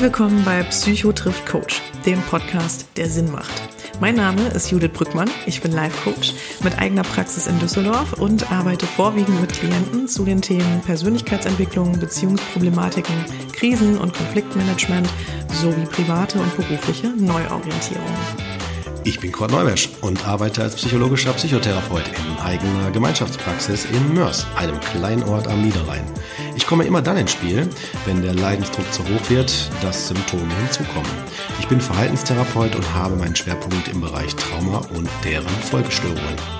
Herzlich willkommen bei Psycho trifft Coach, dem Podcast, der Sinn macht. Mein Name ist Judith Brückmann, ich bin Life Coach mit eigener Praxis in Düsseldorf und arbeite vorwiegend mit Klienten zu den Themen Persönlichkeitsentwicklung, Beziehungsproblematiken, Krisen- und Konfliktmanagement sowie private und berufliche Neuorientierung. Ich bin Kurt Neumesch und arbeite als psychologischer Psychotherapeut in eigener Gemeinschaftspraxis in Mörs, einem kleinen Ort am Niederrhein. Ich komme immer dann ins Spiel, wenn der Leidensdruck zu hoch wird, dass Symptome hinzukommen. Ich bin Verhaltenstherapeut und habe meinen Schwerpunkt im Bereich Trauma und deren Folgestörungen.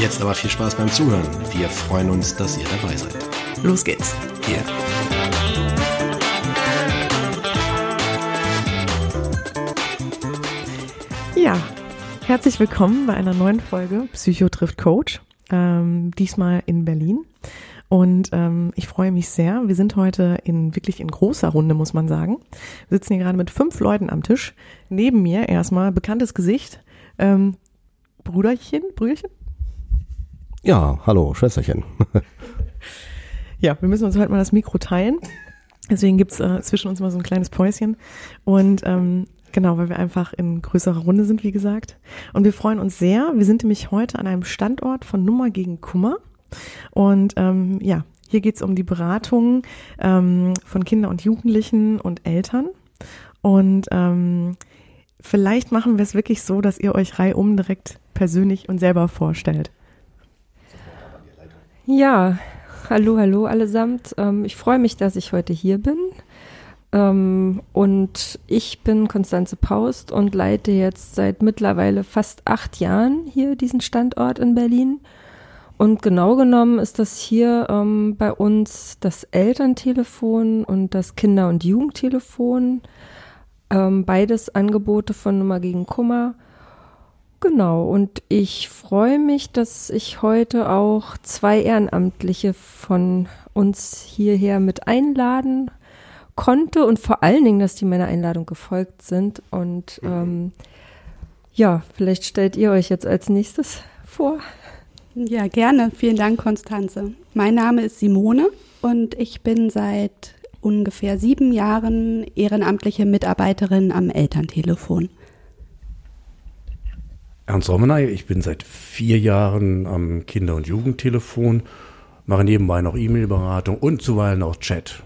Jetzt aber viel Spaß beim Zuhören. Wir freuen uns, dass ihr dabei seid. Los geht's. Hier. Ja, herzlich willkommen bei einer neuen Folge Psycho trifft Coach. Ähm, diesmal in Berlin. Und ähm, ich freue mich sehr. Wir sind heute in wirklich in großer Runde, muss man sagen. Wir sitzen hier gerade mit fünf Leuten am Tisch. Neben mir erstmal bekanntes Gesicht. Ähm, Bruderchen, Brüderchen? Ja, hallo, Schwesterchen. ja, wir müssen uns heute mal das Mikro teilen. Deswegen gibt's äh, zwischen uns mal so ein kleines Päuschen. Und ähm, genau, weil wir einfach in größerer Runde sind, wie gesagt. Und wir freuen uns sehr. Wir sind nämlich heute an einem Standort von Nummer gegen Kummer. Und ähm, ja, hier geht's um die Beratung ähm, von Kindern und Jugendlichen und Eltern. Und ähm, vielleicht machen wir es wirklich so, dass ihr euch reihum direkt persönlich und selber vorstellt. Ja, hallo, hallo allesamt. Ähm, ich freue mich, dass ich heute hier bin. Ähm, und ich bin Konstanze Paust und leite jetzt seit mittlerweile fast acht Jahren hier diesen Standort in Berlin. Und genau genommen ist das hier ähm, bei uns das Elterntelefon und das Kinder- und Jugendtelefon. Ähm, beides Angebote von Nummer gegen Kummer. Genau, und ich freue mich, dass ich heute auch zwei Ehrenamtliche von uns hierher mit einladen konnte und vor allen Dingen, dass die meiner Einladung gefolgt sind. Und ähm, ja, vielleicht stellt ihr euch jetzt als nächstes vor. Ja, gerne. Vielen Dank, Konstanze. Mein Name ist Simone und ich bin seit ungefähr sieben Jahren ehrenamtliche Mitarbeiterin am Elterntelefon. Ernst Rommenay, ich bin seit vier Jahren am Kinder- und Jugendtelefon, mache nebenbei noch E-Mail-Beratung und zuweilen auch Chat.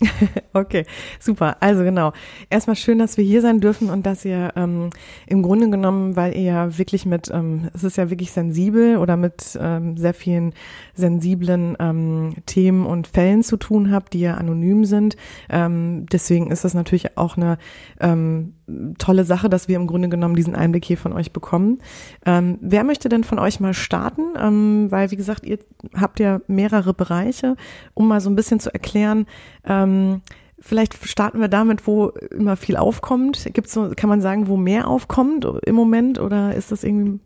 okay, super. Also genau. Erstmal schön, dass wir hier sein dürfen und dass ihr ähm, im Grunde genommen, weil ihr ja wirklich mit, ähm, es ist ja wirklich sensibel oder mit ähm, sehr vielen sensiblen ähm, Themen und Fällen zu tun habt, die ja anonym sind. Ähm, deswegen ist das natürlich auch eine ähm, tolle Sache, dass wir im Grunde genommen diesen Einblick hier von euch bekommen. Ähm, wer möchte denn von euch mal starten? Ähm, weil, wie gesagt, ihr habt ja mehrere Bereiche, um mal so ein bisschen zu erklären, ähm, Vielleicht starten wir damit, wo immer viel aufkommt. Gibt's so, kann man sagen, wo mehr aufkommt im Moment oder ist das irgendwie?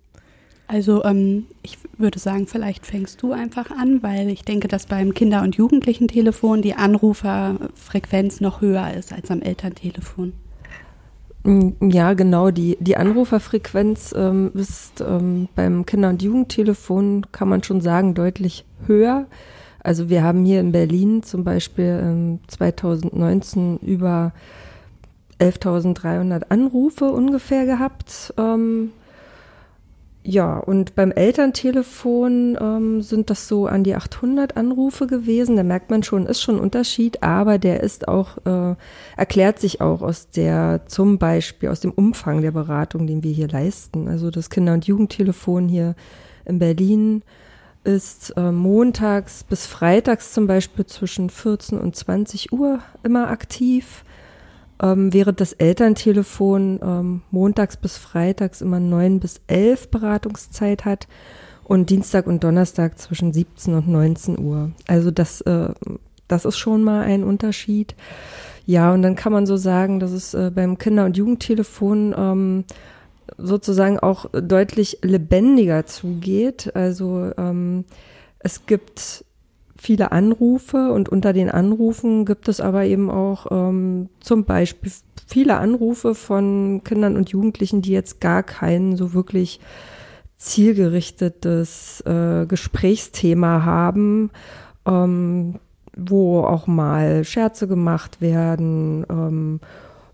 Also ähm, ich würde sagen, vielleicht fängst du einfach an, weil ich denke, dass beim Kinder- und Jugendlichen-Telefon die Anruferfrequenz noch höher ist als am Elterntelefon. Mm, ja, genau. Die, die Anruferfrequenz ähm, ist ähm, beim Kinder- und Jugendtelefon, kann man schon sagen, deutlich höher. Also wir haben hier in Berlin zum Beispiel ähm, 2019 über 11.300 Anrufe ungefähr gehabt. Ähm, ja, und beim Elterntelefon ähm, sind das so an die 800 Anrufe gewesen. Da merkt man schon, ist schon ein Unterschied, aber der ist auch, äh, erklärt sich auch aus der, zum Beispiel aus dem Umfang der Beratung, den wir hier leisten. Also das Kinder- und Jugendtelefon hier in Berlin ist äh, montags bis freitags zum Beispiel zwischen 14 und 20 Uhr immer aktiv, ähm, während das Elterntelefon ähm, montags bis freitags immer 9 bis 11 Beratungszeit hat und Dienstag und Donnerstag zwischen 17 und 19 Uhr. Also das, äh, das ist schon mal ein Unterschied. Ja, und dann kann man so sagen, dass es äh, beim Kinder- und Jugendtelefon ähm, sozusagen auch deutlich lebendiger zugeht. Also ähm, es gibt viele Anrufe und unter den Anrufen gibt es aber eben auch ähm, zum Beispiel viele Anrufe von Kindern und Jugendlichen, die jetzt gar kein so wirklich zielgerichtetes äh, Gesprächsthema haben, ähm, wo auch mal Scherze gemacht werden ähm,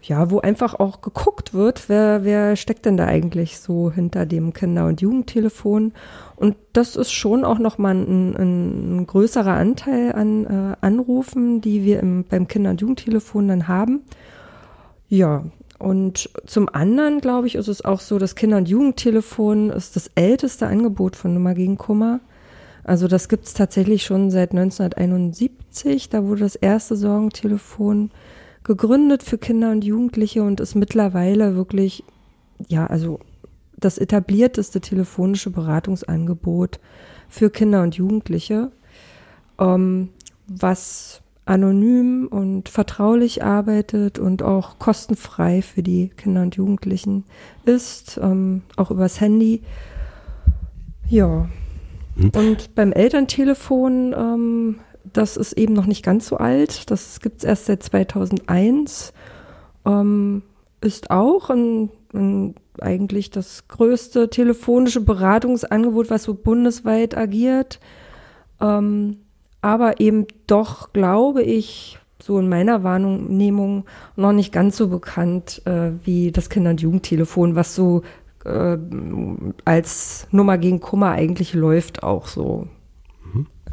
ja, wo einfach auch geguckt wird, wer, wer steckt denn da eigentlich so hinter dem Kinder- und Jugendtelefon. Und das ist schon auch nochmal ein, ein, größerer Anteil an äh, Anrufen, die wir im, beim Kinder- und Jugendtelefon dann haben. Ja, und zum anderen, glaube ich, ist es auch so, das Kinder- und Jugendtelefon ist das älteste Angebot von Nummer gegen Kummer. Also das gibt es tatsächlich schon seit 1971. Da wurde das erste Sorgentelefon gegründet für Kinder und Jugendliche und ist mittlerweile wirklich, ja, also das etablierteste telefonische Beratungsangebot für Kinder und Jugendliche, ähm, was anonym und vertraulich arbeitet und auch kostenfrei für die Kinder und Jugendlichen ist, ähm, auch übers Handy. Ja. Hm. Und beim Elterntelefon ähm, das ist eben noch nicht ganz so alt. Das gibt es erst seit 2001. Ähm, ist auch ein, ein, eigentlich das größte telefonische Beratungsangebot, was so bundesweit agiert. Ähm, aber eben doch, glaube ich, so in meiner Wahrnehmung noch nicht ganz so bekannt äh, wie das Kinder- und Jugendtelefon, was so äh, als Nummer gegen Kummer eigentlich läuft auch so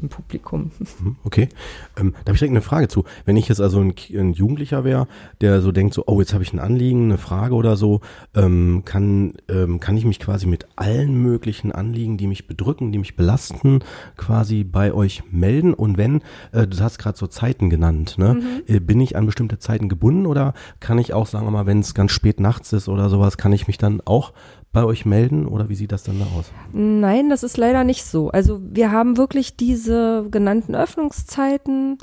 im Publikum. Mhm, okay. Ähm, da habe ich direkt eine Frage zu. Wenn ich jetzt also ein, ein Jugendlicher wäre, der so denkt, so, oh, jetzt habe ich ein Anliegen, eine Frage oder so, ähm, kann, ähm, kann ich mich quasi mit allen möglichen Anliegen, die mich bedrücken, die mich belasten, quasi bei euch melden? Und wenn, äh, du hast gerade so Zeiten genannt, ne? Mhm. Äh, bin ich an bestimmte Zeiten gebunden oder kann ich auch, sagen wir mal, wenn es ganz spät nachts ist oder sowas, kann ich mich dann auch bei euch melden oder wie sieht das dann da aus? Nein, das ist leider nicht so. Also wir haben wirklich diese genannten Öffnungszeiten.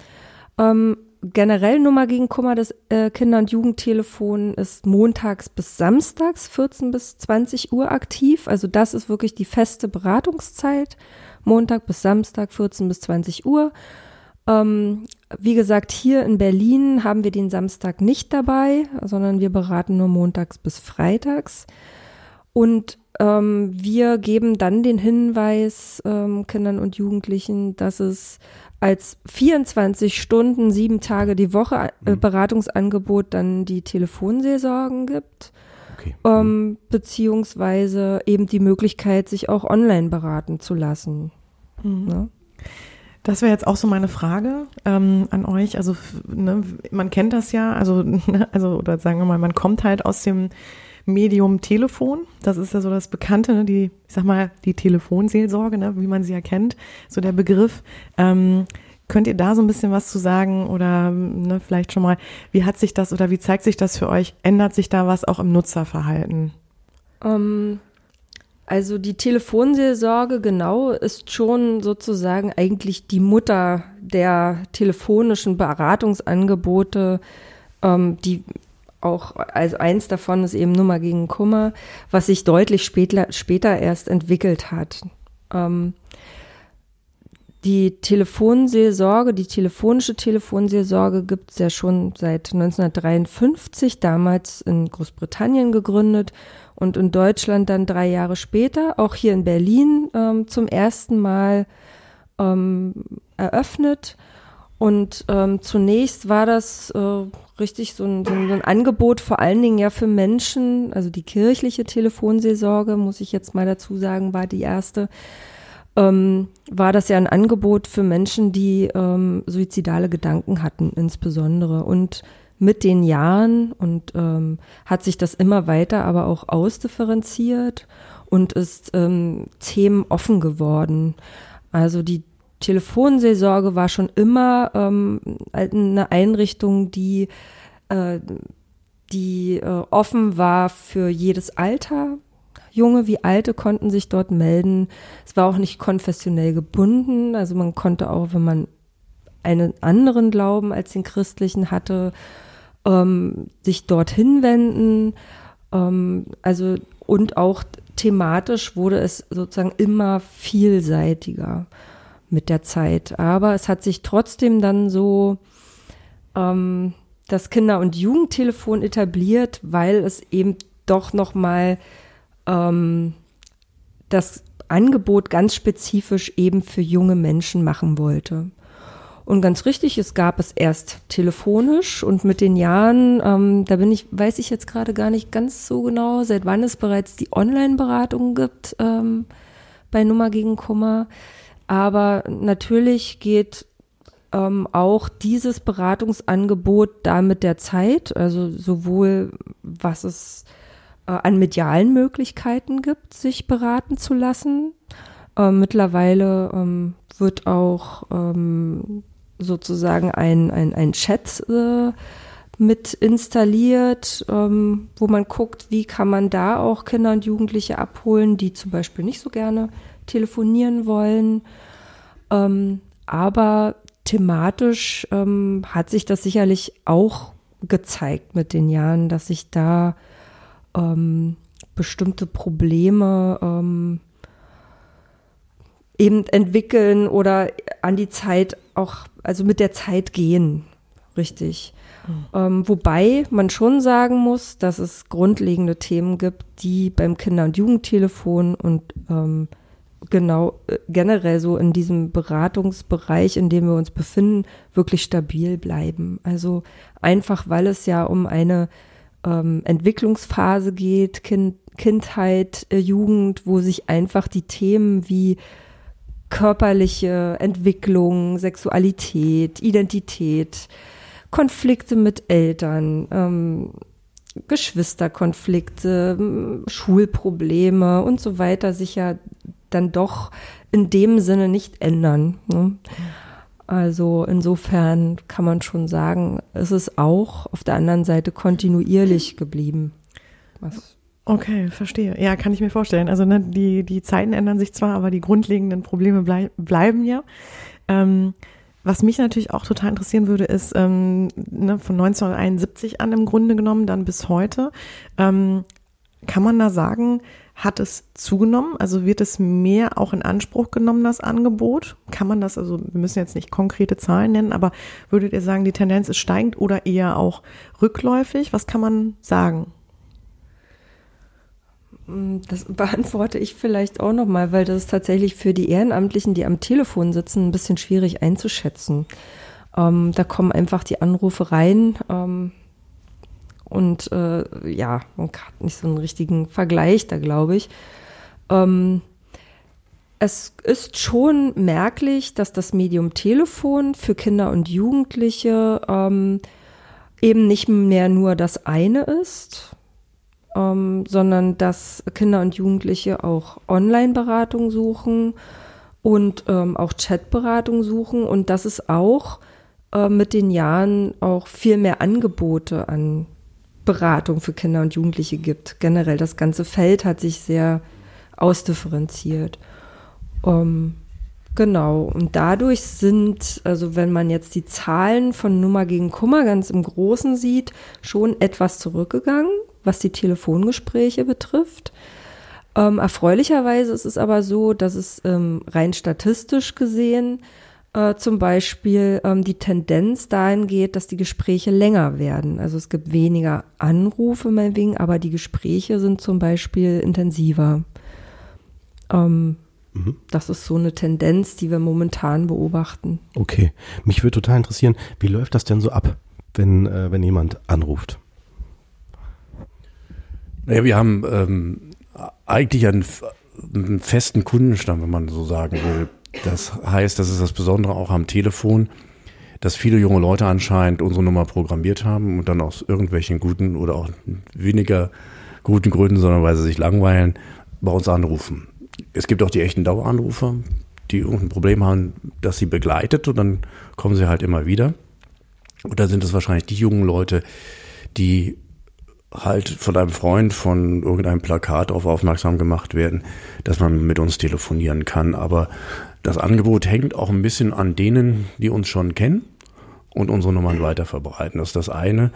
Ähm, generell Nummer gegen Kummer des äh, Kinder- und Jugendtelefon ist montags bis samstags 14 bis 20 Uhr aktiv. Also das ist wirklich die feste Beratungszeit. Montag bis Samstag 14 bis 20 Uhr. Ähm, wie gesagt, hier in Berlin haben wir den Samstag nicht dabei, sondern wir beraten nur montags bis freitags. Und ähm, wir geben dann den Hinweis ähm, Kindern und Jugendlichen, dass es als 24 Stunden, sieben Tage die Woche äh, mhm. Beratungsangebot dann die Telefonseelsorgen gibt. Okay. Ähm, mhm. beziehungsweise eben die Möglichkeit, sich auch online beraten zu lassen. Mhm. Ne? Das wäre jetzt auch so meine Frage ähm, an euch. Also ne, man kennt das ja, also, ne, also oder sagen wir mal, man kommt halt aus dem Medium Telefon. Das ist ja so das Bekannte, ne? die, ich sag mal, die Telefonseelsorge, ne? wie man sie erkennt, so der Begriff. Ähm, könnt ihr da so ein bisschen was zu sagen oder ne, vielleicht schon mal, wie hat sich das oder wie zeigt sich das für euch? Ändert sich da was auch im Nutzerverhalten? Um, ähm, also die Telefonseelsorge genau ist schon sozusagen eigentlich die Mutter der telefonischen Beratungsangebote, ähm, die auch, also eins davon ist eben Nummer gegen Kummer, was sich deutlich später, später erst entwickelt hat. Ähm, die Telefonseelsorge, die telefonische Telefonseelsorge gibt es ja schon seit 1953, damals in Großbritannien gegründet und in Deutschland dann drei Jahre später, auch hier in Berlin ähm, zum ersten Mal ähm, eröffnet. Und ähm, zunächst war das äh, richtig so ein, so ein Angebot, vor allen Dingen ja für Menschen, also die kirchliche Telefonseelsorge, muss ich jetzt mal dazu sagen, war die erste, ähm, war das ja ein Angebot für Menschen, die ähm, suizidale Gedanken hatten, insbesondere. Und mit den Jahren und ähm, hat sich das immer weiter aber auch ausdifferenziert und ist ähm, themenoffen geworden. Also die Telefonseelsorge war schon immer ähm, eine Einrichtung, die, äh, die äh, offen war für jedes Alter. Junge wie Alte konnten sich dort melden. Es war auch nicht konfessionell gebunden. Also man konnte auch, wenn man einen anderen Glauben als den christlichen hatte, ähm, sich dorthin wenden. Ähm, also und auch thematisch wurde es sozusagen immer vielseitiger mit der Zeit. Aber es hat sich trotzdem dann so ähm, das Kinder- und Jugendtelefon etabliert, weil es eben doch noch mal ähm, das Angebot ganz spezifisch eben für junge Menschen machen wollte. Und ganz richtig, es gab es erst telefonisch und mit den Jahren, ähm, da bin ich, weiß ich jetzt gerade gar nicht ganz so genau, seit wann es bereits die Online-Beratung gibt ähm, bei Nummer gegen Kummer. Aber natürlich geht ähm, auch dieses Beratungsangebot da mit der Zeit, also sowohl was es äh, an medialen Möglichkeiten gibt, sich beraten zu lassen. Äh, mittlerweile ähm, wird auch ähm, sozusagen ein, ein, ein Chat äh, mit installiert, ähm, wo man guckt, wie kann man da auch Kinder und Jugendliche abholen, die zum Beispiel nicht so gerne telefonieren wollen. Ähm, aber thematisch ähm, hat sich das sicherlich auch gezeigt mit den Jahren, dass sich da ähm, bestimmte Probleme ähm, eben entwickeln oder an die Zeit auch, also mit der Zeit gehen, richtig. Mhm. Ähm, wobei man schon sagen muss, dass es grundlegende Themen gibt, die beim Kinder- und Jugendtelefon und ähm, genau äh, generell so in diesem Beratungsbereich, in dem wir uns befinden, wirklich stabil bleiben. Also einfach, weil es ja um eine ähm, Entwicklungsphase geht, kind, Kindheit, äh, Jugend, wo sich einfach die Themen wie körperliche Entwicklung, Sexualität, Identität, Konflikte mit Eltern, ähm, Geschwisterkonflikte, Schulprobleme und so weiter sich ja dann doch in dem Sinne nicht ändern. Ne? Also insofern kann man schon sagen, es ist auch auf der anderen Seite kontinuierlich geblieben. Was Okay, verstehe. Ja, kann ich mir vorstellen. Also ne, die, die Zeiten ändern sich zwar, aber die grundlegenden Probleme blei bleiben ja. Ähm, was mich natürlich auch total interessieren würde, ist ähm, ne, von 1971 an im Grunde genommen dann bis heute. Ähm, kann man da sagen, hat es zugenommen? Also wird es mehr auch in Anspruch genommen, das Angebot? Kann man das, also wir müssen jetzt nicht konkrete Zahlen nennen, aber würdet ihr sagen, die Tendenz ist steigend oder eher auch rückläufig? Was kann man sagen? Mm, das beantworte ich vielleicht auch nochmal, weil das ist tatsächlich für die Ehrenamtlichen, die am Telefon sitzen, ein bisschen schwierig einzuschätzen. Ähm, da kommen einfach die Anrufe rein ähm, und äh, ja, man hat nicht so einen richtigen Vergleich da, glaube ich. Ähm, es ist schon merklich, dass das Medium Telefon für Kinder und Jugendliche ähm, eben nicht mehr nur das eine ist, ähm, sondern dass Kinder und Jugendliche auch Online-Beratung suchen und ähm, auch Chat-Beratung suchen und dass es auch äh, mit den Jahren auch viel mehr Angebote an Beratung für Kinder und Jugendliche gibt. Generell das ganze Feld hat sich sehr ausdifferenziert. Ähm, Genau, und dadurch sind, also wenn man jetzt die Zahlen von Nummer gegen Kummer ganz im Großen sieht, schon etwas zurückgegangen was die Telefongespräche betrifft. Ähm, erfreulicherweise ist es aber so, dass es ähm, rein statistisch gesehen äh, zum Beispiel ähm, die Tendenz dahin geht, dass die Gespräche länger werden. Also es gibt weniger Anrufe meinetwegen, aber die Gespräche sind zum Beispiel intensiver. Ähm, mhm. Das ist so eine Tendenz, die wir momentan beobachten. Okay, mich würde total interessieren, wie läuft das denn so ab, wenn, äh, wenn jemand anruft? Naja, wir haben ähm, eigentlich einen, einen, festen Kundenstamm, wenn man so sagen will. Das heißt, das ist das Besondere auch am Telefon, dass viele junge Leute anscheinend unsere Nummer programmiert haben und dann aus irgendwelchen guten oder auch weniger guten Gründen, sondern weil sie sich langweilen, bei uns anrufen. Es gibt auch die echten Daueranrufer, die irgendein Problem haben, das sie begleitet und dann kommen sie halt immer wieder. Und da sind es wahrscheinlich die jungen Leute, die halt von einem Freund von irgendeinem Plakat darauf aufmerksam gemacht werden, dass man mit uns telefonieren kann. Aber das Angebot hängt auch ein bisschen an denen, die uns schon kennen und unsere Nummern weiter verbreiten. Das ist das eine.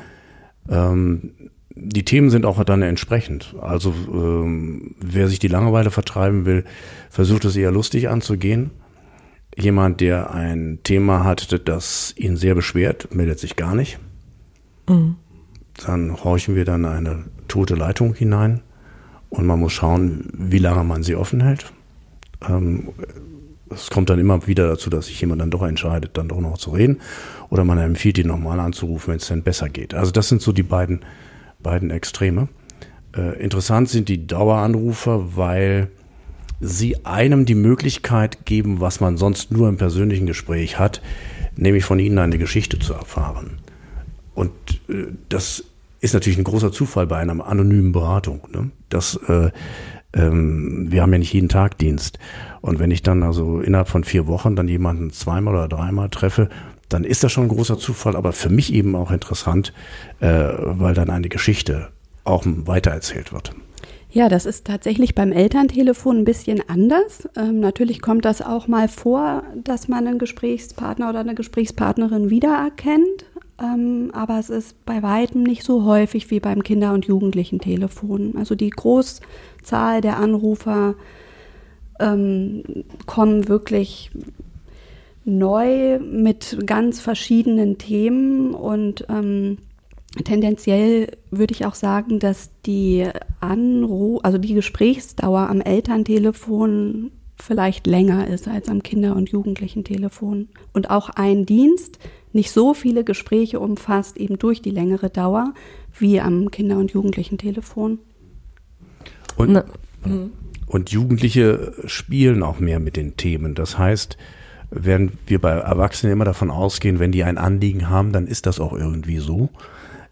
Ähm, die Themen sind auch dann entsprechend. Also ähm, wer sich die Langeweile vertreiben will, versucht es eher lustig anzugehen. Jemand, der ein Thema hat, das ihn sehr beschwert, meldet sich gar nicht. Mhm. Dann horchen wir dann eine tote Leitung hinein und man muss schauen, wie lange man sie offen hält. Ähm, es kommt dann immer wieder dazu, dass sich jemand dann doch entscheidet, dann doch noch zu reden. Oder man empfiehlt ihn nochmal anzurufen, wenn es dann besser geht. Also das sind so die beiden, beiden Extreme. Äh, interessant sind die Daueranrufer, weil sie einem die Möglichkeit geben, was man sonst nur im persönlichen Gespräch hat, nämlich von ihnen eine Geschichte zu erfahren. Und äh, das ist natürlich ein großer Zufall bei einer anonymen Beratung. Ne? Das, äh, ähm, wir haben ja nicht jeden Tag Dienst. Und wenn ich dann also innerhalb von vier Wochen dann jemanden zweimal oder dreimal treffe, dann ist das schon ein großer Zufall, aber für mich eben auch interessant, äh, weil dann eine Geschichte auch weitererzählt wird. Ja, das ist tatsächlich beim Elterntelefon ein bisschen anders. Ähm, natürlich kommt das auch mal vor, dass man einen Gesprächspartner oder eine Gesprächspartnerin wiedererkennt. Ähm, aber es ist bei weitem nicht so häufig wie beim Kinder- und Jugendlichen-Telefon. Also die Großzahl der Anrufer ähm, kommen wirklich neu mit ganz verschiedenen Themen und ähm, tendenziell würde ich auch sagen, dass die Anruf, also die Gesprächsdauer am Elterntelefon vielleicht länger ist als am Kinder- und Jugendlichen-Telefon. Und auch ein Dienst nicht so viele Gespräche umfasst, eben durch die längere Dauer, wie am Kinder- und Jugendlichen-Telefon. Und, mhm. Und Jugendliche spielen auch mehr mit den Themen. Das heißt, während wir bei Erwachsenen immer davon ausgehen, wenn die ein Anliegen haben, dann ist das auch irgendwie so.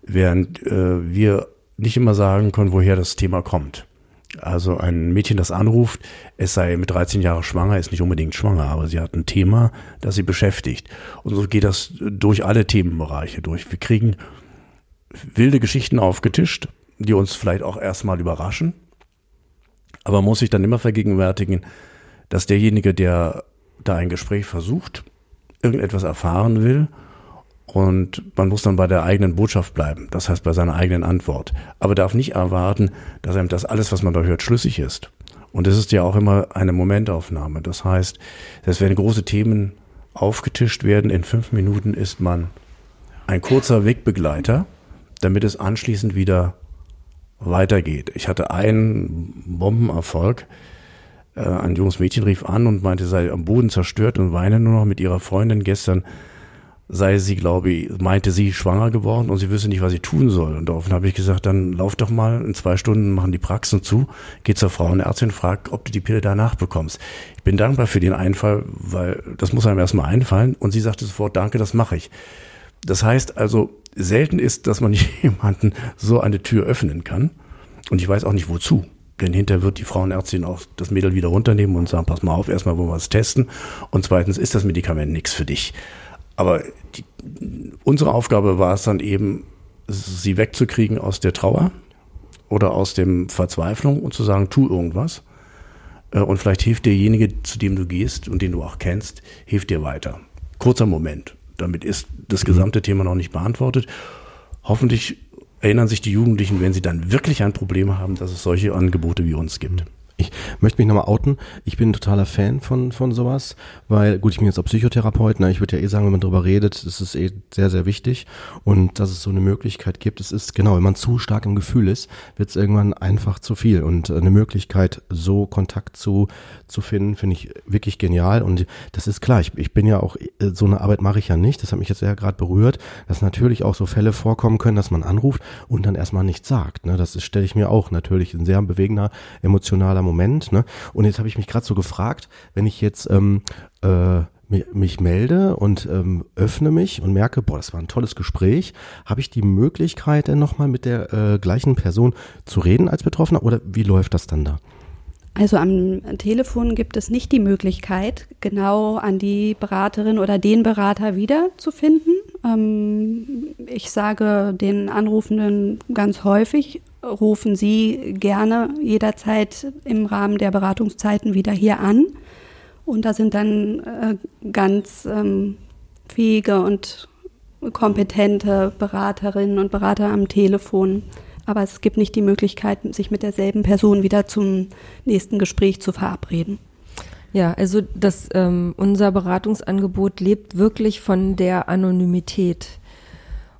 Während äh, wir nicht immer sagen können, woher das Thema kommt. Also ein Mädchen, das anruft, es sei mit 13 Jahren schwanger, ist nicht unbedingt schwanger, aber sie hat ein Thema, das sie beschäftigt. Und so geht das durch alle Themenbereiche durch. Wir kriegen wilde Geschichten aufgetischt, die uns vielleicht auch erstmal überraschen. Aber man muss sich dann immer vergegenwärtigen, dass derjenige, der da ein Gespräch versucht, irgendetwas erfahren will und man muss dann bei der eigenen Botschaft bleiben, das heißt bei seiner eigenen Antwort. Aber darf nicht erwarten, dass einem das alles, was man da hört, schlüssig ist. Und es ist ja auch immer eine Momentaufnahme. Das heißt, dass wenn große Themen aufgetischt werden, in fünf Minuten ist man ein kurzer Wegbegleiter, damit es anschließend wieder weitergeht. Ich hatte einen Bombenerfolg äh, ein junges Mädchen rief an und meinte, sei am Boden zerstört und weine nur noch mit ihrer Freundin. Gestern sei sie, glaube ich, meinte sie, schwanger geworden und sie wüsste nicht, was sie tun soll. Und daraufhin habe ich gesagt, dann lauf doch mal, in zwei Stunden machen die Praxen zu, geh zur Frauenärztin, frag, ob du die Pille danach bekommst. Ich bin dankbar für den Einfall, weil das muss einem erstmal einfallen. Und sie sagte sofort, danke, das mache ich. Das heißt also, selten ist, dass man jemanden so eine Tür öffnen kann. Und ich weiß auch nicht wozu. Denn hinterher wird die Frauenärztin auch das Mädel wieder runternehmen und sagen, pass mal auf, erstmal wollen wir es testen. Und zweitens ist das Medikament nichts für dich. Aber die, unsere Aufgabe war es dann eben, sie wegzukriegen aus der Trauer oder aus dem Verzweiflung und zu sagen, tu irgendwas. Äh, und vielleicht hilft derjenige, zu dem du gehst und den du auch kennst, hilft dir weiter. Kurzer Moment. Damit ist das gesamte Thema noch nicht beantwortet. Hoffentlich erinnern sich die Jugendlichen, wenn sie dann wirklich ein Problem haben, dass es solche Angebote wie uns gibt. Ich möchte mich nochmal outen. Ich bin ein totaler Fan von, von sowas, weil, gut, ich bin jetzt auch Psychotherapeut, ne? ich würde ja eh sagen, wenn man drüber redet, das ist eh sehr, sehr wichtig. Und dass es so eine Möglichkeit gibt, es ist, genau, wenn man zu stark im Gefühl ist, wird es irgendwann einfach zu viel. Und eine Möglichkeit, so Kontakt zu, zu finden, finde ich wirklich genial. Und das ist klar, ich, ich bin ja auch, so eine Arbeit mache ich ja nicht, das hat mich jetzt ja gerade berührt, dass natürlich auch so Fälle vorkommen können, dass man anruft und dann erstmal nichts sagt. Ne? Das stelle ich mir auch natürlich ein sehr bewegender, emotionaler Moment. Ne? Und jetzt habe ich mich gerade so gefragt, wenn ich jetzt ähm, äh, mich melde und ähm, öffne mich und merke, boah, das war ein tolles Gespräch, habe ich die Möglichkeit, dann nochmal mit der äh, gleichen Person zu reden als Betroffener oder wie läuft das dann da? Also am Telefon gibt es nicht die Möglichkeit, genau an die Beraterin oder den Berater wiederzufinden. Ähm, ich sage den Anrufenden ganz häufig, rufen Sie gerne jederzeit im Rahmen der Beratungszeiten wieder hier an. Und da sind dann äh, ganz ähm, fähige und kompetente Beraterinnen und Berater am Telefon aber es gibt nicht die Möglichkeit, sich mit derselben Person wieder zum nächsten Gespräch zu verabreden. Ja, also das, ähm, unser Beratungsangebot lebt wirklich von der Anonymität.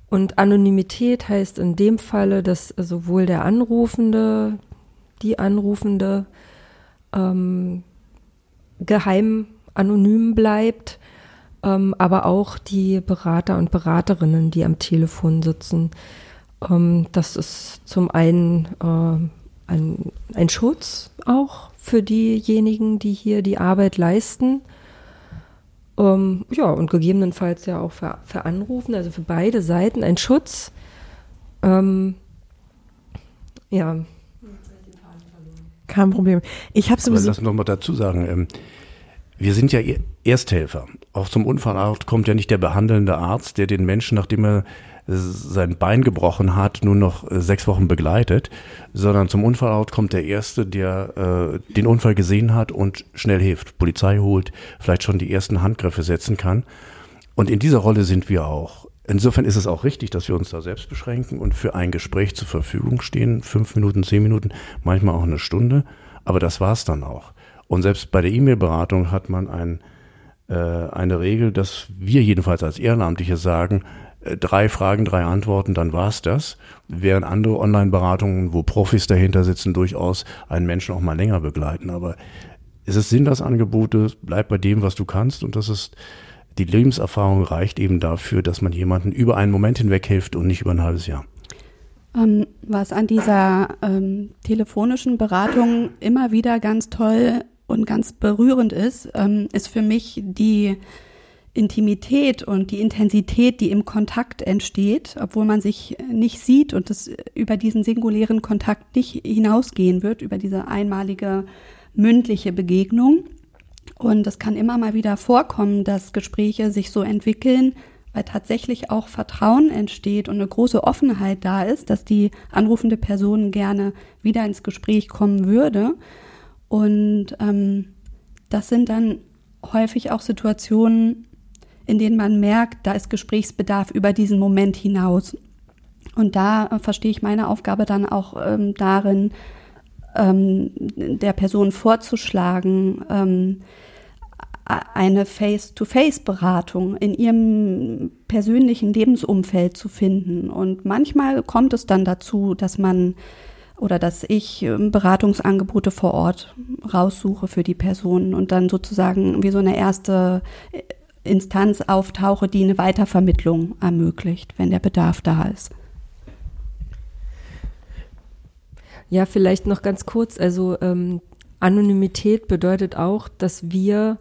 Und Anonymität heißt in dem Falle, dass sowohl der Anrufende, die Anrufende ähm, geheim anonym bleibt, ähm, aber auch die Berater und Beraterinnen, die am Telefon sitzen. Ähm, das ist zum einen äh, ein, ein Schutz auch für diejenigen, die hier die Arbeit leisten. Ähm, ja, und gegebenenfalls ja auch für, für Anrufen, also für beide Seiten ein Schutz. Ähm, ja. Kein Problem. Ich habe sowieso. Lass noch mal dazu sagen, ähm, wir sind ja Ersthelfer. Auch zum Unfallort kommt ja nicht der behandelnde Arzt, der den Menschen, nachdem er sein Bein gebrochen hat, nur noch äh, sechs Wochen begleitet, sondern zum Unfallort kommt der Erste, der äh, den Unfall gesehen hat und schnell hilft, Polizei holt, vielleicht schon die ersten Handgriffe setzen kann. Und in dieser Rolle sind wir auch. Insofern ist es auch richtig, dass wir uns da selbst beschränken und für ein Gespräch zur Verfügung stehen. Fünf Minuten, zehn Minuten, manchmal auch eine Stunde. Aber das war's dann auch. Und selbst bei der E-Mail-Beratung hat man ein, äh, eine Regel, dass wir jedenfalls als Ehrenamtliche sagen, drei Fragen, drei Antworten, dann war's das. Während andere Online-Beratungen, wo Profis dahinter sitzen, durchaus einen Menschen auch mal länger begleiten. Aber es ist Sinn, das Angebote, bleib bei dem, was du kannst und das ist die Lebenserfahrung reicht eben dafür, dass man jemanden über einen Moment hinweg hilft und nicht über ein halbes Jahr. Ähm, was an dieser ähm, telefonischen Beratung immer wieder ganz toll und ganz berührend ist, ähm, ist für mich die Intimität und die Intensität, die im Kontakt entsteht, obwohl man sich nicht sieht und es über diesen singulären Kontakt nicht hinausgehen wird, über diese einmalige mündliche Begegnung. Und es kann immer mal wieder vorkommen, dass Gespräche sich so entwickeln, weil tatsächlich auch Vertrauen entsteht und eine große Offenheit da ist, dass die anrufende Person gerne wieder ins Gespräch kommen würde. Und ähm, das sind dann häufig auch Situationen, in denen man merkt, da ist Gesprächsbedarf über diesen Moment hinaus. Und da äh, verstehe ich meine Aufgabe dann auch ähm, darin, ähm, der Person vorzuschlagen, ähm, eine Face-to-Face-Beratung in ihrem persönlichen Lebensumfeld zu finden. Und manchmal kommt es dann dazu, dass man oder dass ich ähm, Beratungsangebote vor Ort raussuche für die Personen und dann sozusagen wie so eine erste äh, Instanz auftauche, die eine Weitervermittlung ermöglicht, wenn der Bedarf da ist. Ja, vielleicht noch ganz kurz. Also ähm, Anonymität bedeutet auch, dass wir,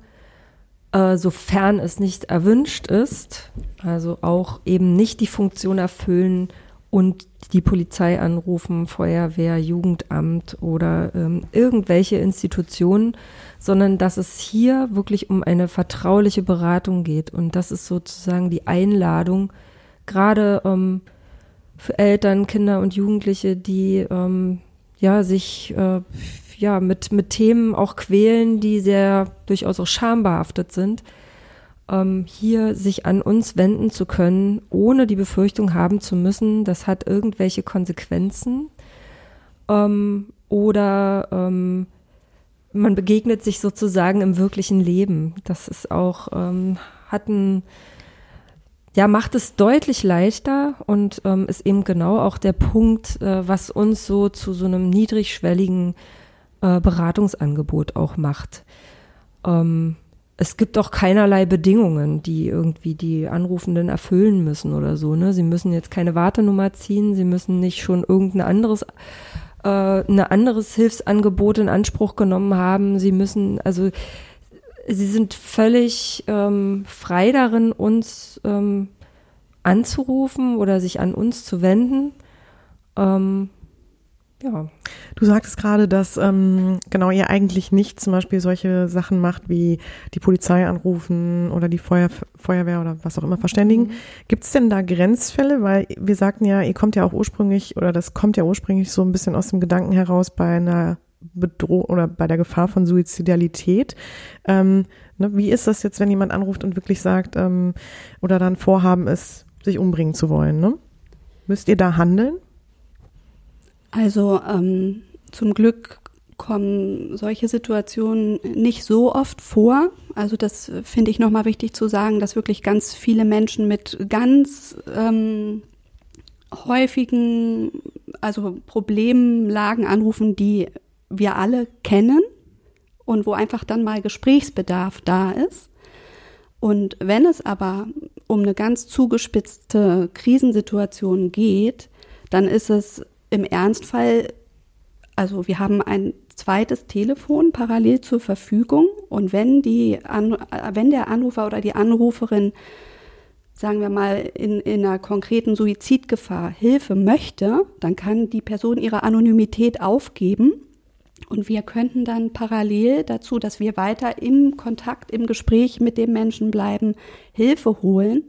äh, sofern es nicht erwünscht ist, also auch eben nicht die Funktion erfüllen und die Polizei anrufen, Feuerwehr, Jugendamt oder ähm, irgendwelche Institutionen, sondern dass es hier wirklich um eine vertrauliche Beratung geht. Und das ist sozusagen die Einladung, gerade ähm, für Eltern, Kinder und Jugendliche, die ähm, ja sich äh, ja mit mit Themen auch quälen, die sehr durchaus auch schambehaftet sind, ähm, hier sich an uns wenden zu können, ohne die Befürchtung haben zu müssen, das hat irgendwelche Konsequenzen ähm, oder ähm, man begegnet sich sozusagen im wirklichen Leben. Das ist auch, ähm, hat ein, ja, macht es deutlich leichter und ähm, ist eben genau auch der Punkt, äh, was uns so zu so einem niedrigschwelligen äh, Beratungsangebot auch macht. Ähm, es gibt auch keinerlei Bedingungen, die irgendwie die Anrufenden erfüllen müssen oder so. Ne? Sie müssen jetzt keine Wartenummer ziehen, sie müssen nicht schon irgendein anderes äh, ein anderes Hilfsangebot in Anspruch genommen haben. Sie müssen, also sie sind völlig ähm, frei darin, uns ähm, anzurufen oder sich an uns zu wenden. Ähm, Ja. Du sagtest gerade, dass ähm, genau ihr eigentlich nicht zum Beispiel solche Sachen macht wie die Polizei anrufen oder die Feuer, Feuerwehr oder was auch immer verständigen. Mhm. Gibt es denn da Grenzfälle? Weil wir sagten ja, ihr kommt ja auch ursprünglich oder das kommt ja ursprünglich so ein bisschen aus dem Gedanken heraus bei einer Bedrohung oder bei der Gefahr von Suizidalität. Ähm, ne, wie ist das jetzt, wenn jemand anruft und wirklich sagt ähm, oder dann Vorhaben ist, sich umbringen zu wollen? Ne? Müsst ihr da handeln? Also ähm, zum Glück kommen solche Situationen nicht so oft vor. Also das finde ich nochmal wichtig zu sagen, dass wirklich ganz viele Menschen mit ganz ähm, häufigen, also Problemlagen anrufen, die wir alle kennen und wo einfach dann mal Gesprächsbedarf da ist. Und wenn es aber um eine ganz zugespitzte Krisensituation geht, dann ist es im Ernstfall, also wir haben ein zweites Telefon parallel zur Verfügung und wenn die, wenn der Anrufer oder die Anruferin sagen wir mal, in, in einer konkreten Suizidgefahr Hilfe möchte, dann kann die Person ihre Anonymität aufgeben und wir könnten dann parallel dazu, dass wir weiter im Kontakt, im Gespräch mit dem Menschen bleiben, Hilfe holen.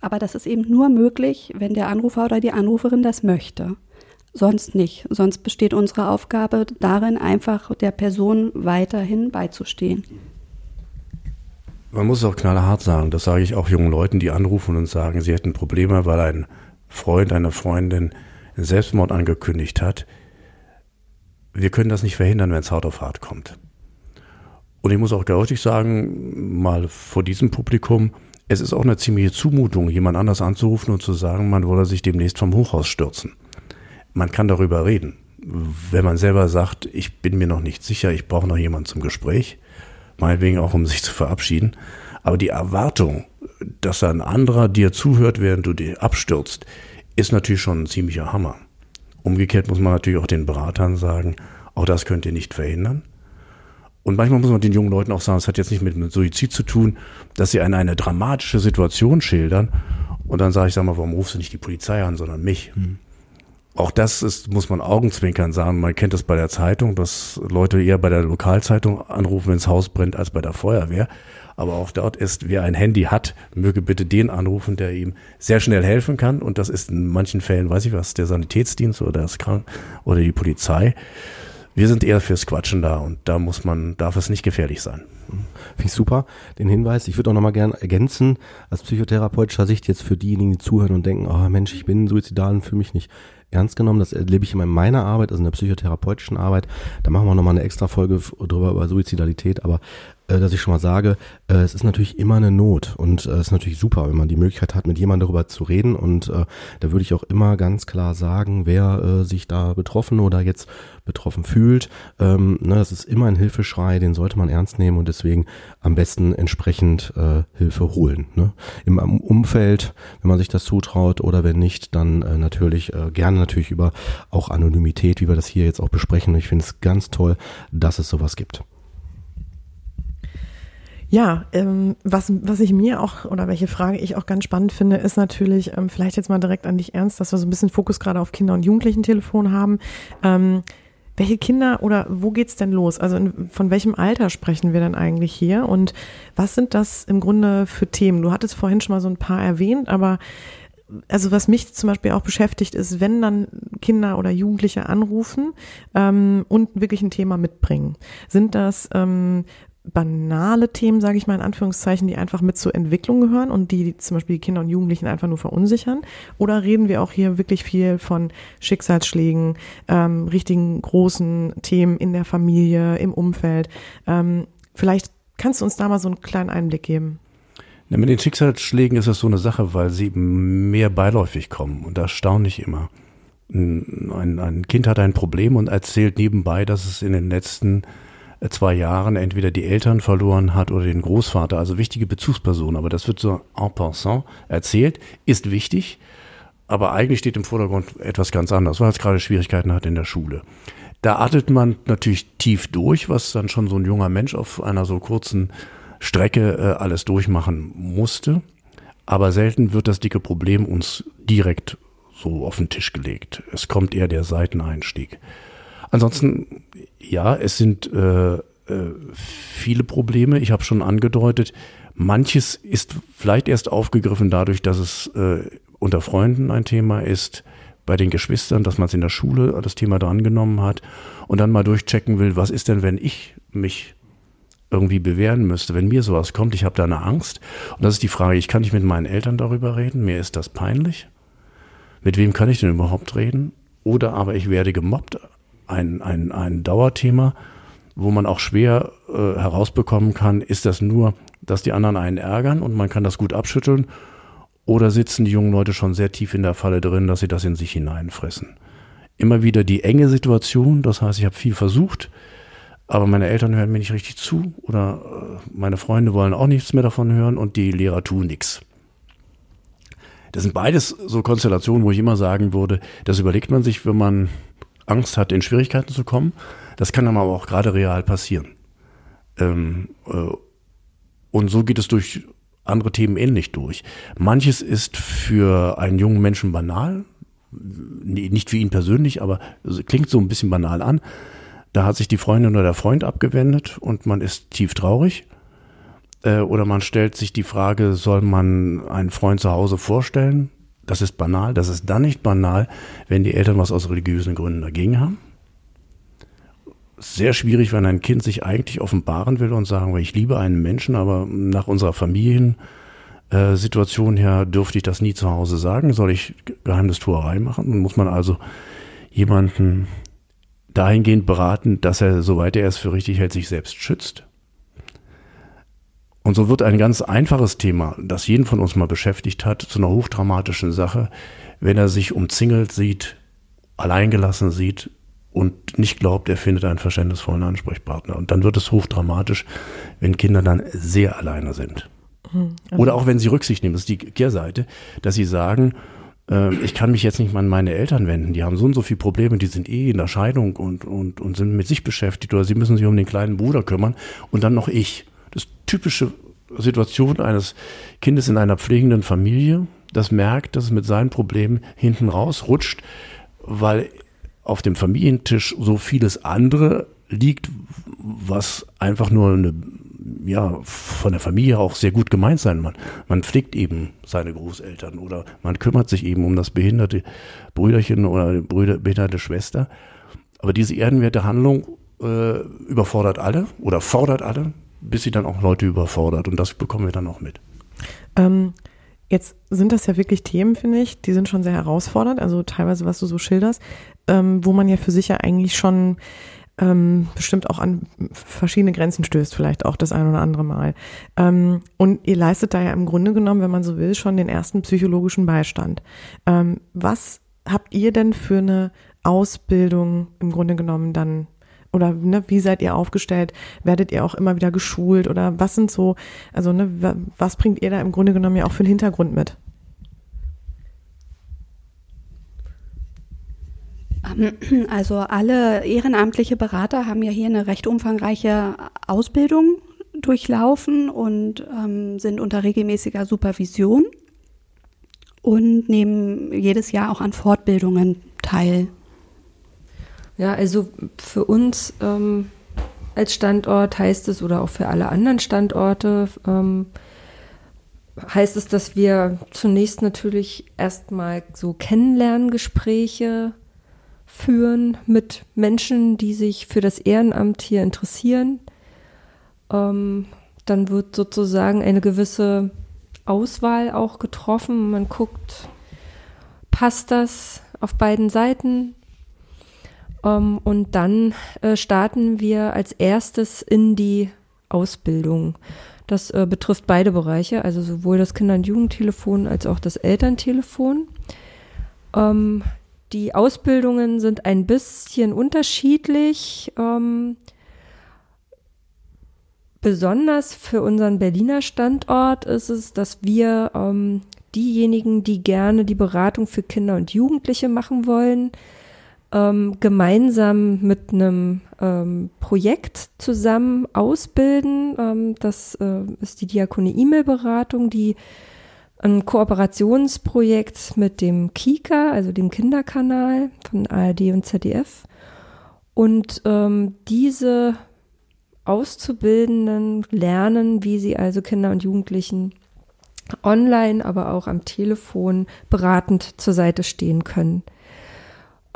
Aber das ist eben nur möglich, wenn der Anrufer oder die Anruferin das möchte sonst nicht. Sonst besteht unsere Aufgabe darin, einfach der Person weiterhin beizustehen. Man muss es auch knallhart sagen, das sage ich auch jungen Leuten, die anrufen und sagen, sie hätten Probleme, weil ein Freund, eine Freundin Selbstmord angekündigt hat. Wir können das nicht verhindern, wenn es hart auf hart kommt. Und ich muss auch deutlich sagen, mal vor diesem Publikum, es ist auch eine ziemliche Zumutung, jemand anders anzurufen und zu sagen, man wolle sich demnächst vom Hochhaus stürzen man kann darüber reden. Wenn man selber sagt, ich bin mir noch nicht sicher, ich brauche noch jemanden zum Gespräch, meinetwegen auch, um sich zu verabschieden. Aber die Erwartung, dass ein anderer dir zuhört, während du dir abstürzt, ist natürlich schon ein ziemlicher Hammer. Umgekehrt muss man natürlich auch den Beratern sagen, auch das könnt ihr nicht verhindern. Und manchmal muss man den jungen Leuten auch sagen, es hat jetzt nicht mit einem Suizid zu tun, dass sie eine, eine dramatische Situation schildern. Und dann sage ich, sag mal, warum rufst du nicht die Polizei an, sondern mich? Hm. Auch das ist, muss man Augenzwinkern sagen. Man kennt das bei der Zeitung, dass Leute eher bei der Lokalzeitung anrufen, wenn das Haus brennt, als bei der Feuerwehr. Aber auch dort ist, wer ein Handy hat, möge bitte den anrufen, der ihm sehr schnell helfen kann. Und das ist in manchen Fällen, weiß ich was, der Sanitätsdienst oder das Krank oder die Polizei. Wir sind eher fürs Quatschen da und da muss man, darf es nicht gefährlich sein. Finde ich super, den Hinweis. Ich würde auch nochmal gerne ergänzen, aus psychotherapeutischer Sicht jetzt für diejenigen, die zuhören und denken, oh Mensch, ich bin suizidal und fühle mich nicht ernst genommen. Das erlebe ich immer in meiner Arbeit, also in der psychotherapeutischen Arbeit. Da machen wir nochmal eine extra Folge drüber über Suizidalität. Aber äh, dass ich schon mal sage, äh, es ist natürlich immer eine Not und äh, es ist natürlich super, wenn man die Möglichkeit hat, mit jemandem darüber zu reden und äh, da würde ich auch immer ganz klar sagen, wer äh, sich da betroffen oder jetzt betroffen fühlt. Ähm, ne, das ist immer ein Hilfeschrei, den sollte man ernst nehmen und deswegen am besten entsprechend äh, Hilfe holen. Ne? Im, Umfeld, wenn man sich das zutraut oder wenn nicht, dann äh, natürlich äh, gerne natürlich über auch Anonymität, wie wir das hier jetzt auch besprechen. Ich finde es ganz toll, dass es sowas gibt. Ja, ähm, was, was ich mir auch oder welche Frage ich auch ganz spannend finde, ist natürlich, ähm, vielleicht jetzt mal direkt an dich ernst, dass wir so ein bisschen Fokus gerade auf Kinder- und Jugendlichen-Telefon haben. Ähm, welche Kinder oder wo geht's denn los? Also in, von welchem Alter sprechen wir denn eigentlich hier? Und was sind das im Grunde für Themen? Du hattest vorhin schon mal so ein paar erwähnt, aber also was mich zum Beispiel auch beschäftigt ist, wenn dann Kinder oder Jugendliche anrufen ähm, und wirklich ein Thema mitbringen, sind das ähm, banale Themen, sage ich mal in Anführungszeichen, die einfach mit zur Entwicklung gehören und die, die zum Beispiel die Kinder und Jugendlichen einfach nur verunsichern? Oder reden wir auch hier wirklich viel von Schicksalsschlägen, ähm, richtigen großen Themen in der Familie, im Umfeld? Ähm, vielleicht kannst du uns da mal so einen kleinen Einblick geben. Ja, mit den Schicksalsschlägen ist das so eine Sache, weil sie mehr beiläufig kommen und das staune ich immer. Ein, ein Kind hat ein Problem und erzählt nebenbei, dass es in den letzten zwei Jahren entweder die Eltern verloren hat oder den Großvater, also wichtige Bezugspersonen. Aber das wird so en passant erzählt, ist wichtig, aber eigentlich steht im Vordergrund etwas ganz anderes, weil es gerade Schwierigkeiten hat in der Schule. Da atmet man natürlich tief durch, was dann schon so ein junger Mensch auf einer so kurzen Strecke äh, alles durchmachen musste. Aber selten wird das dicke Problem uns direkt so auf den Tisch gelegt. Es kommt eher der Seiteneinstieg. Ansonsten, ja, es sind äh, äh, viele Probleme. Ich habe schon angedeutet, manches ist vielleicht erst aufgegriffen dadurch, dass es äh, unter Freunden ein Thema ist, bei den Geschwistern, dass man es in der Schule das Thema drangenommen hat und dann mal durchchecken will, was ist denn, wenn ich mich irgendwie bewähren müsste, wenn mir sowas kommt, ich habe da eine Angst. Und das ist die Frage, ich kann nicht mit meinen Eltern darüber reden, mir ist das peinlich. Mit wem kann ich denn überhaupt reden? Oder aber ich werde gemobbt, ein, ein, ein Dauerthema, wo man auch schwer äh, herausbekommen kann, ist das nur, dass die anderen einen ärgern und man kann das gut abschütteln oder sitzen die jungen Leute schon sehr tief in der Falle drin, dass sie das in sich hineinfressen? Immer wieder die enge Situation, das heißt, ich habe viel versucht, aber meine Eltern hören mir nicht richtig zu oder äh, meine Freunde wollen auch nichts mehr davon hören und die Lehrer tun nichts. Das sind beides so Konstellationen, wo ich immer sagen würde, das überlegt man sich, wenn man Angst hat, in Schwierigkeiten zu kommen. Das kann aber auch gerade real passieren. Ähm, äh, und so geht es durch andere Themen ähnlich durch. Manches ist für einen jungen Menschen banal, nicht für ihn persönlich, aber klingt so ein bisschen banal an. Da hat sich die Freundin oder der Freund abgewendet und man ist tief traurig. Äh, oder man stellt sich die Frage, soll man einen Freund zu Hause vorstellen? Das ist banal. Das ist dann nicht banal, wenn die Eltern was aus religiösen Gründen dagegen haben. Sehr schwierig, wenn ein Kind sich eigentlich offenbaren will und sagen, ich liebe einen Menschen, aber nach unserer Familiensituation her dürfte ich das nie zu Hause sagen. Soll ich Geheimnistuerei machen? Dann muss man also jemanden dahingehend beraten, dass er, soweit er es für richtig hält, sich selbst schützt und so wird ein ganz einfaches Thema, das jeden von uns mal beschäftigt hat, zu einer hochdramatischen Sache, wenn er sich umzingelt sieht, alleingelassen sieht und nicht glaubt, er findet einen verständnisvollen Ansprechpartner. Und dann wird es hochdramatisch, wenn Kinder dann sehr alleine sind. Mhm. Oder auch wenn sie Rücksicht nehmen, das ist die Kehrseite, dass sie sagen, äh, ich kann mich jetzt nicht mal an meine Eltern wenden, die haben so und so viele Probleme, die sind eh in der Scheidung und, und, und sind mit sich beschäftigt oder sie müssen sich um den kleinen Bruder kümmern und dann noch ich das typische Situation eines Kindes in einer pflegenden Familie, das merkt, dass es mit seinen Problemen hinten rausrutscht, weil auf dem Familientisch so vieles andere liegt, was einfach nur eine, ja, von der Familie auch sehr gut gemeint sein man. Man pflegt eben seine Großeltern oder man kümmert sich eben um das behinderte Brüderchen oder Brüder, behinderte Schwester. Aber diese ehrenwerte Handlung äh, überfordert alle oder fordert alle, bis sie dann auch Leute überfordert. Und das bekommen wir dann auch mit. Ähm, jetzt sind das ja wirklich Themen, finde ich, die sind schon sehr herausfordernd. Also teilweise, was du so schilderst, ähm, wo man ja für sich ja eigentlich schon ähm, bestimmt auch an verschiedene Grenzen stößt, vielleicht auch das ein oder andere Mal. Ähm, und ihr leistet da ja im Grunde genommen, wenn man so will, schon den ersten psychologischen Beistand. Ähm, was habt ihr denn für eine Ausbildung im Grunde genommen dann oder ne, wie seid ihr aufgestellt? Werdet ihr auch immer wieder geschult oder was sind so, also ne, was bringt ihr da im Grunde genommen ja auch für einen Hintergrund mit? Ähm, also alle ehrenamtliche Berater haben ja hier eine recht umfangreiche Ausbildung durchlaufen und ähm, sind unter regelmäßiger Supervision und nehmen jedes Jahr auch an Fortbildungen teil. Ja, also für uns ähm, als Standort heißt es oder auch für alle anderen Standorte ähm, heißt es, dass wir zunächst natürlich erstmal so Kennenlerngespräche führen mit Menschen, die sich für das Ehrenamt hier interessieren. Ähm, dann wird sozusagen eine gewisse Auswahl auch getroffen. Man guckt, passt das auf beiden Seiten? Ähm, und dann äh, starten wir als erstes in die Ausbildung. Das äh, betrifft beide Bereiche, also sowohl das Kinder- und Jugendtelefon als auch das Elterntelefon. Ähm, die Ausbildungen sind ein bisschen unterschiedlich. Ähm, besonders für unseren Berliner Standort ist es, dass wir diejenigen, die gerne die Beratung für Kinder und Jugendliche machen wollen, ähm, gemeinsam mit einem ähm, Projekt zusammen ausbilden. Ähm, das äh, ist die Diakonie E-Mail-Beratung, die ein Kooperationsprojekt mit dem KIKA, also dem Kinderkanal von ARD und ZDF. Und ähm, diese Auszubildenden lernen, wie sie also Kinder und Jugendlichen online, aber auch am Telefon beratend zur Seite stehen können.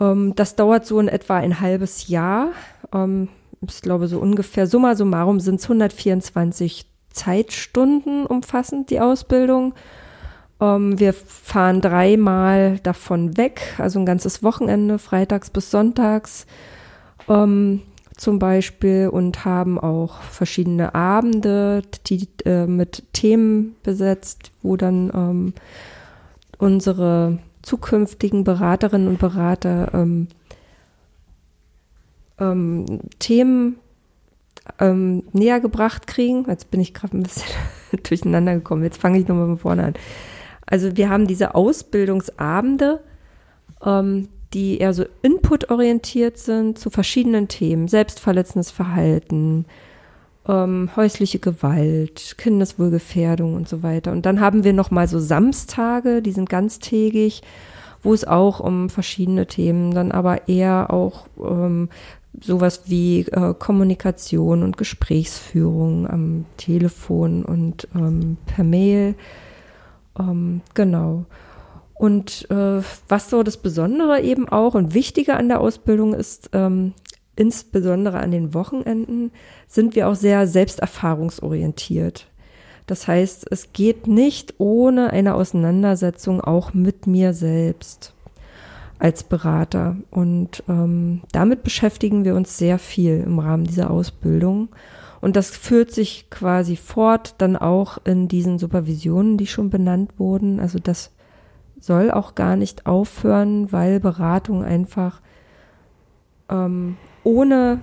Ähm, das dauert so in etwa ein halbes Jahr. Ähm, ich glaube, so ungefähr summa summarum sind es 124 Zeitstunden umfassend, die Ausbildung. Ähm, wir fahren dreimal davon weg, also ein ganzes Wochenende, freitags bis sonntags ähm, zum Beispiel und haben auch verschiedene Abende, die äh, mit Themen besetzt, wo dann ähm, unsere zukünftigen Beraterinnen und Berater ähm, ähm, Themen ähm, näher gebracht kriegen. Jetzt bin ich gerade ein bisschen durcheinander gekommen. Jetzt fange ich nochmal von vorne an. Also wir haben diese Ausbildungsabende, ähm, die eher so inputorientiert sind zu verschiedenen Themen. Selbstverletzendes Verhalten, ähm, häusliche Gewalt, Kindeswohlgefährdung und so weiter. Und dann haben wir nochmal so Samstage, die sind ganztägig, wo es auch um verschiedene Themen, dann aber eher auch ähm, sowas wie äh, Kommunikation und Gesprächsführung am Telefon und ähm, per Mail. Ähm, genau. Und äh, was so das Besondere eben auch und Wichtige an der Ausbildung ist, ähm, insbesondere an den Wochenenden, sind wir auch sehr selbsterfahrungsorientiert. Das heißt, es geht nicht ohne eine Auseinandersetzung auch mit mir selbst als Berater. Und ähm, damit beschäftigen wir uns sehr viel im Rahmen dieser Ausbildung. Und das führt sich quasi fort dann auch in diesen Supervisionen, die schon benannt wurden. Also das soll auch gar nicht aufhören, weil Beratung einfach ähm, ohne,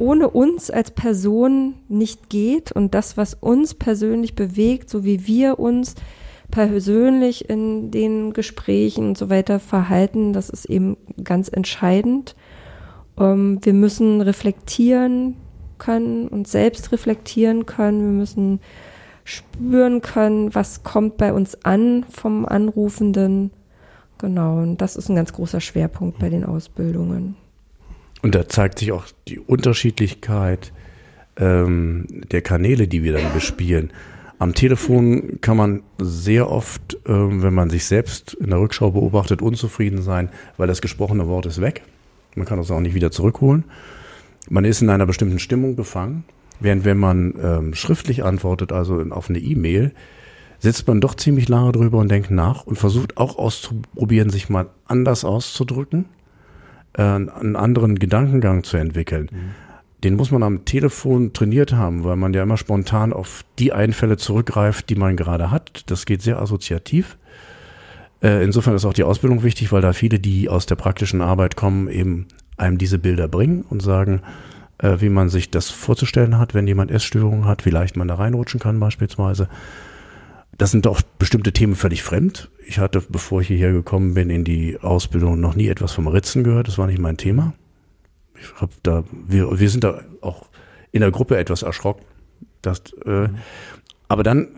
ohne uns als Person nicht geht und das, was uns persönlich bewegt, so wie wir uns persönlich in den Gesprächen und so weiter verhalten, das ist eben ganz entscheidend. Ähm, wir müssen reflektieren können und selbst reflektieren können. Wir müssen spüren können, was kommt bei uns an vom Anrufenden. Genau, und das ist ein ganz großer Schwerpunkt bei den Ausbildungen. Und da zeigt sich auch die Unterschiedlichkeit ähm, der Kanäle, die wir dann bespielen. Am Telefon kann man sehr oft, äh, wenn man sich selbst in der Rückschau beobachtet, unzufrieden sein, weil das gesprochene Wort ist weg. Man kann es auch nicht wieder zurückholen. Man ist in einer bestimmten Stimmung befangen. Während wenn man ähm, schriftlich antwortet, also auf eine E-Mail, sitzt man doch ziemlich lange drüber und denkt nach und versucht auch auszuprobieren, sich mal anders auszudrücken, äh, einen anderen Gedankengang zu entwickeln. Mhm den muss man am Telefon trainiert haben, weil man ja immer spontan auf die Einfälle zurückgreift, die man gerade hat. Das geht sehr assoziativ. Äh, insofern ist auch die Ausbildung wichtig, weil da viele, die aus der praktischen Arbeit kommen, eben einem diese Bilder bringen und sagen, äh, wie man sich das vorzustellen hat, wenn jemand Essstörungen hat, wie leicht man da reinrutschen kann beispielsweise. Das sind doch bestimmte Themen völlig fremd. Ich hatte, bevor ich hierher gekommen bin, in die Ausbildung noch nie etwas vom Ritzen gehört. Das war nicht mein Thema ich hab da, wir, wir sind da auch in der Gruppe etwas erschrocken. Dass, äh. Aber dann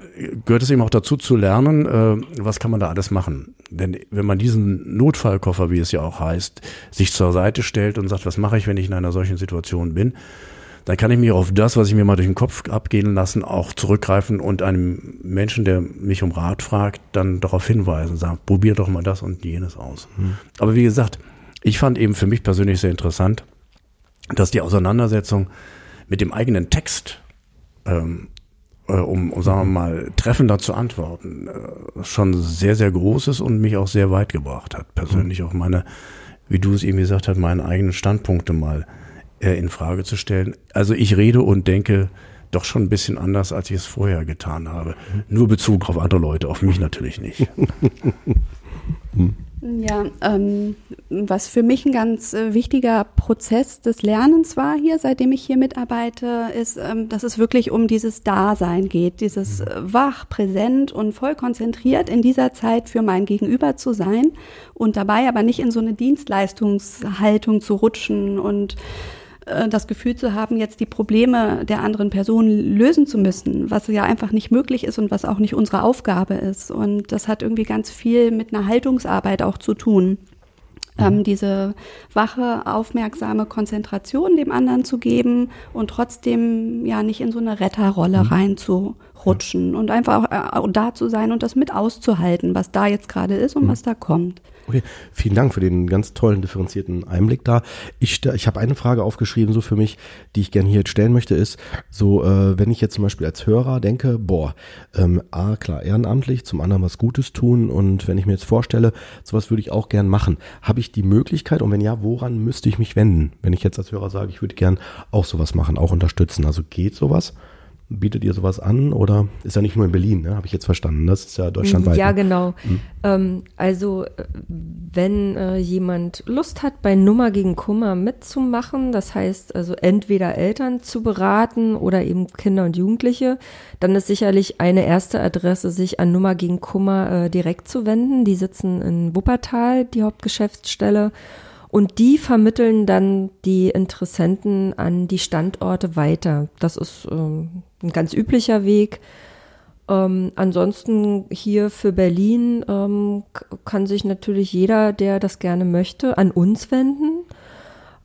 gehört es eben auch dazu zu lernen, äh, was kann man da alles machen. Denn wenn man diesen Notfallkoffer, wie es ja auch heißt, sich zur Seite stellt und sagt, was mache ich, wenn ich in einer solchen Situation bin, dann kann ich mich auf das, was ich mir mal durch den Kopf abgehen lassen, auch zurückgreifen und einem Menschen, der mich um Rat fragt, dann darauf hinweisen, sagen, probier doch mal das und jenes aus. Mhm. Aber wie gesagt, ich fand eben für mich persönlich sehr interessant, dass die Auseinandersetzung mit dem eigenen Text, ähm, äh, um, um, sagen wir mal, treffender zu antworten, äh, schon sehr, sehr groß ist und mich auch sehr weit gebracht hat. Persönlich mhm. auch meine, wie du es eben gesagt hast, meine eigenen Standpunkte mal äh, in Frage zu stellen. Also ich rede und denke doch schon ein bisschen anders, als ich es vorher getan habe. Mhm. Nur Bezug auf andere Leute, auf mich natürlich nicht. mhm. Ja, ähm, was für mich ein ganz äh, wichtiger Prozess des Lernens war hier, seitdem ich hier mitarbeite, ist, ähm, dass es wirklich um dieses Dasein geht, dieses äh, wach, präsent und voll konzentriert in dieser Zeit für mein Gegenüber zu sein und dabei aber nicht in so eine Dienstleistungshaltung zu rutschen und das Gefühl zu haben, jetzt die Probleme der anderen Person lösen zu müssen, was ja einfach nicht möglich ist und was auch nicht unsere Aufgabe ist. Und das hat irgendwie ganz viel mit einer Haltungsarbeit auch zu tun. ähm, mhm. diese wache, aufmerksame Konzentration dem anderen zu geben und trotzdem ja nicht in so eine Retterrolle mhm. reinzurutschen und einfach auch, äh, da zu sein und das mit auszuhalten, was da jetzt gerade ist und mhm. was da kommt. Okay, vielen Dank für den ganz tollen, differenzierten Einblick da. Ich, ich habe eine Frage aufgeschrieben, so für mich, die ich gerne hier jetzt stellen möchte, ist so, äh, wenn ich jetzt zum Beispiel als Hörer denke, boah, ähm, A, klar, ehrenamtlich, zum anderen was Gutes tun und wenn ich mir jetzt vorstelle, sowas würde ich auch gern machen, habe ich die Möglichkeit und wenn ja, woran müsste ich mich wenden, wenn ich jetzt als Hörer sage, ich würde gern auch sowas machen, auch unterstützen, also geht sowas? Bietet ihr sowas an oder ist ja nicht nur in Berlin, ne? habe ich jetzt verstanden? Das ist ja deutschlandweit. Ja, ne? genau. Mhm. Ähm, also wenn äh, jemand Lust hat, bei Nummer gegen Kummer mitzumachen, das heißt also entweder Eltern zu beraten oder eben Kinder und Jugendliche, dann ist sicherlich eine erste Adresse, sich an Nummer gegen Kummer äh, direkt zu wenden. Die sitzen in Wuppertal, die Hauptgeschäftsstelle. Und die vermitteln dann die Interessenten an die Standorte weiter. Das ist ähm, ein ganz üblicher Weg. Ähm, ansonsten hier für Berlin ähm, kann sich natürlich jeder, der das gerne möchte, an uns wenden.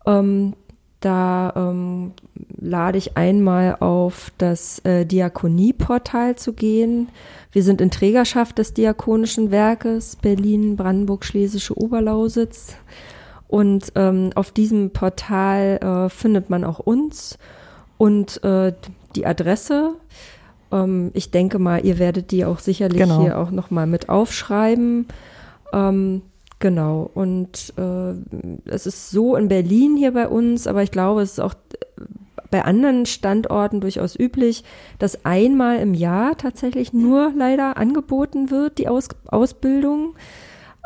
Ähm, da ähm, lade ich einmal auf das äh, Diakonieportal zu gehen. Wir sind in Trägerschaft des Diakonischen Werkes Berlin, Brandenburg, Schlesische Oberlausitz. Und ähm, auf diesem Portal äh, findet man auch uns und äh, die Adresse. Ähm, ich denke mal, ihr werdet die auch sicherlich genau. hier auch nochmal mit aufschreiben. Ähm, genau. Und äh, es ist so in Berlin hier bei uns, aber ich glaube, es ist auch bei anderen Standorten durchaus üblich, dass einmal im Jahr tatsächlich nur leider angeboten wird, die Aus Ausbildung.